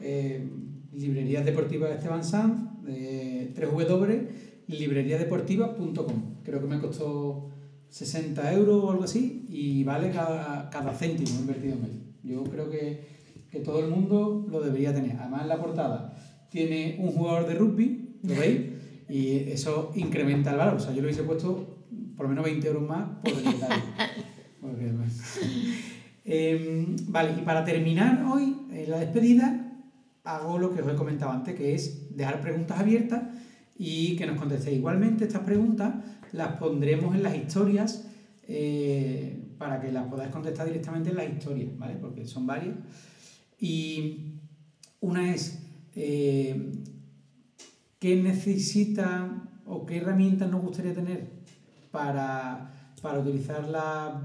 Eh, librerías deportivas de Esteban Sanz, eh, 3W, libreriadeportiva.com. Creo que me costó 60 euros o algo así y vale cada, cada céntimo invertido en él. Yo creo que, que todo el mundo lo debería tener. Además, en la portada tiene un jugador de rugby, ¿lo veis? Y eso incrementa el valor. O sea, yo lo hubiese puesto por lo menos 20 euros más por el. Em, vale, y para terminar hoy en la despedida, hago lo que os he comentado antes, que es dejar preguntas abiertas y que nos contestéis. Igualmente, estas preguntas las pondremos en las historias eh, para que las podáis contestar directamente en las historias, ¿vale? Porque son varias. Y una es, eh, ¿qué necesita o qué herramientas nos gustaría tener para, utilizar la,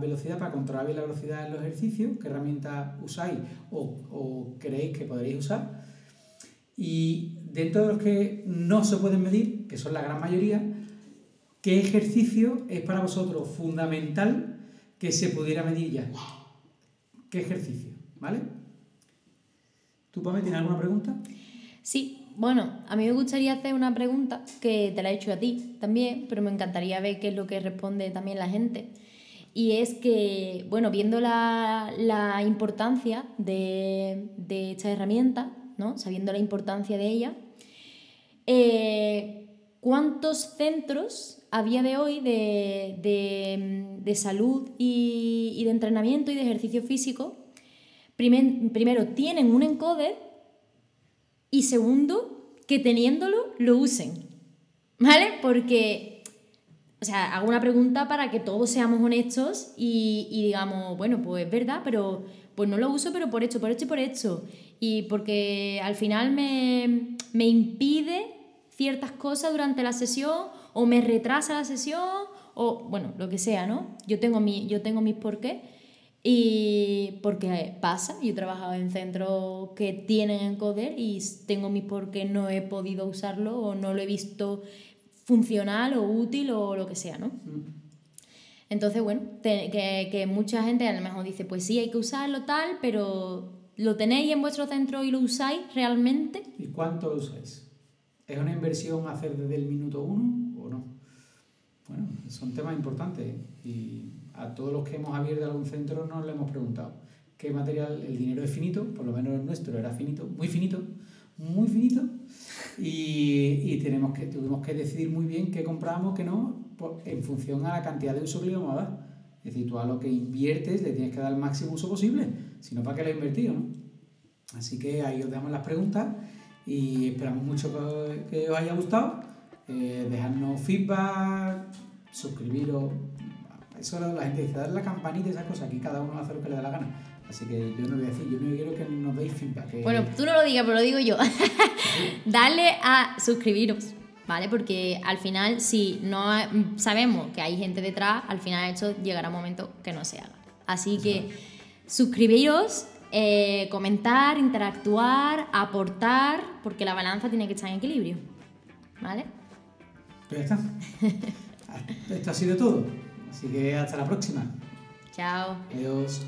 velocidad, para controlar bien la velocidad en los ejercicios, qué herramientas usáis o, creéis que podréis usar. Y dentro de los que no se pueden medir, que son la gran mayoría, ¿qué ejercicio es para vosotros fundamental que se pudiera medir ya? ¿Qué ejercicio? ¿Vale? ¿Tú, Pame, tienes alguna pregunta? Sí, bueno, a mí me gustaría hacer una pregunta que te la he hecho a ti también, pero me encantaría ver qué es lo que responde también la gente. Y es que, bueno, viendo la, importancia de, esta herramienta, ¿no? sabiendo la importancia de ella, eh, ¿cuántos centros a día de hoy de, salud y, de entrenamiento y de ejercicio físico, primero tienen un encoder y segundo, que teniéndolo lo usen. ¿Vale? Porque, o sea, hago una pregunta para que todos seamos honestos y, digamos, bueno, pues es verdad, pero pues no lo uso, pero por esto, por esto y por esto. Y porque al final me, me impide ciertas cosas durante la sesión o me retrasa la sesión o, bueno, lo que sea, ¿no? Yo tengo, mi, yo tengo mis porqués y porque pasa, yo he trabajado en centros que tienen encoder y tengo mi por qué no he podido usarlo o no lo he visto funcional o útil o lo que sea, ¿no? Entonces, bueno, que, que, mucha gente a lo mejor dice, pues sí, hay que usarlo tal, pero ¿lo tenéis en vuestro centro y lo usáis realmente? ¿Y cuánto lo usáis? ¿Es una inversión hacer desde el minuto uno o no? Bueno, son temas importantes y a todos los que hemos abierto algún centro nos le hemos preguntado qué material, el dinero es finito, por lo menos el nuestro era finito, muy finito, muy finito, Y, y tenemos que, tuvimos que decidir muy bien qué compramos, qué no, pues, en función a la cantidad de uso que le vamos a dar. Es decir, tú a lo que inviertes le tienes que dar el máximo uso posible, si no, ¿para qué lo has invertido? ¿no? Así que ahí os damos las preguntas y esperamos mucho que, os haya gustado. Eh, dejarnos feedback, suscribiros. Eso la gente dice, dar la campanita y esas cosas. Aquí cada uno hace lo que le da la gana. Así que yo no voy a decir, yo no quiero que nos deis feedback. que- Bueno, tú no lo digas, pero lo digo yo. Dale a suscribiros, ¿vale? Porque al final, si no sabemos que hay gente detrás, al final esto llegará un momento que no se haga. Así que suscribiros, eh, comentar, interactuar, aportar, porque la balanza tiene que estar en equilibrio, ¿vale? Pues ya está. Esto ha sido todo. Así que hasta la próxima. Chao. Adiós.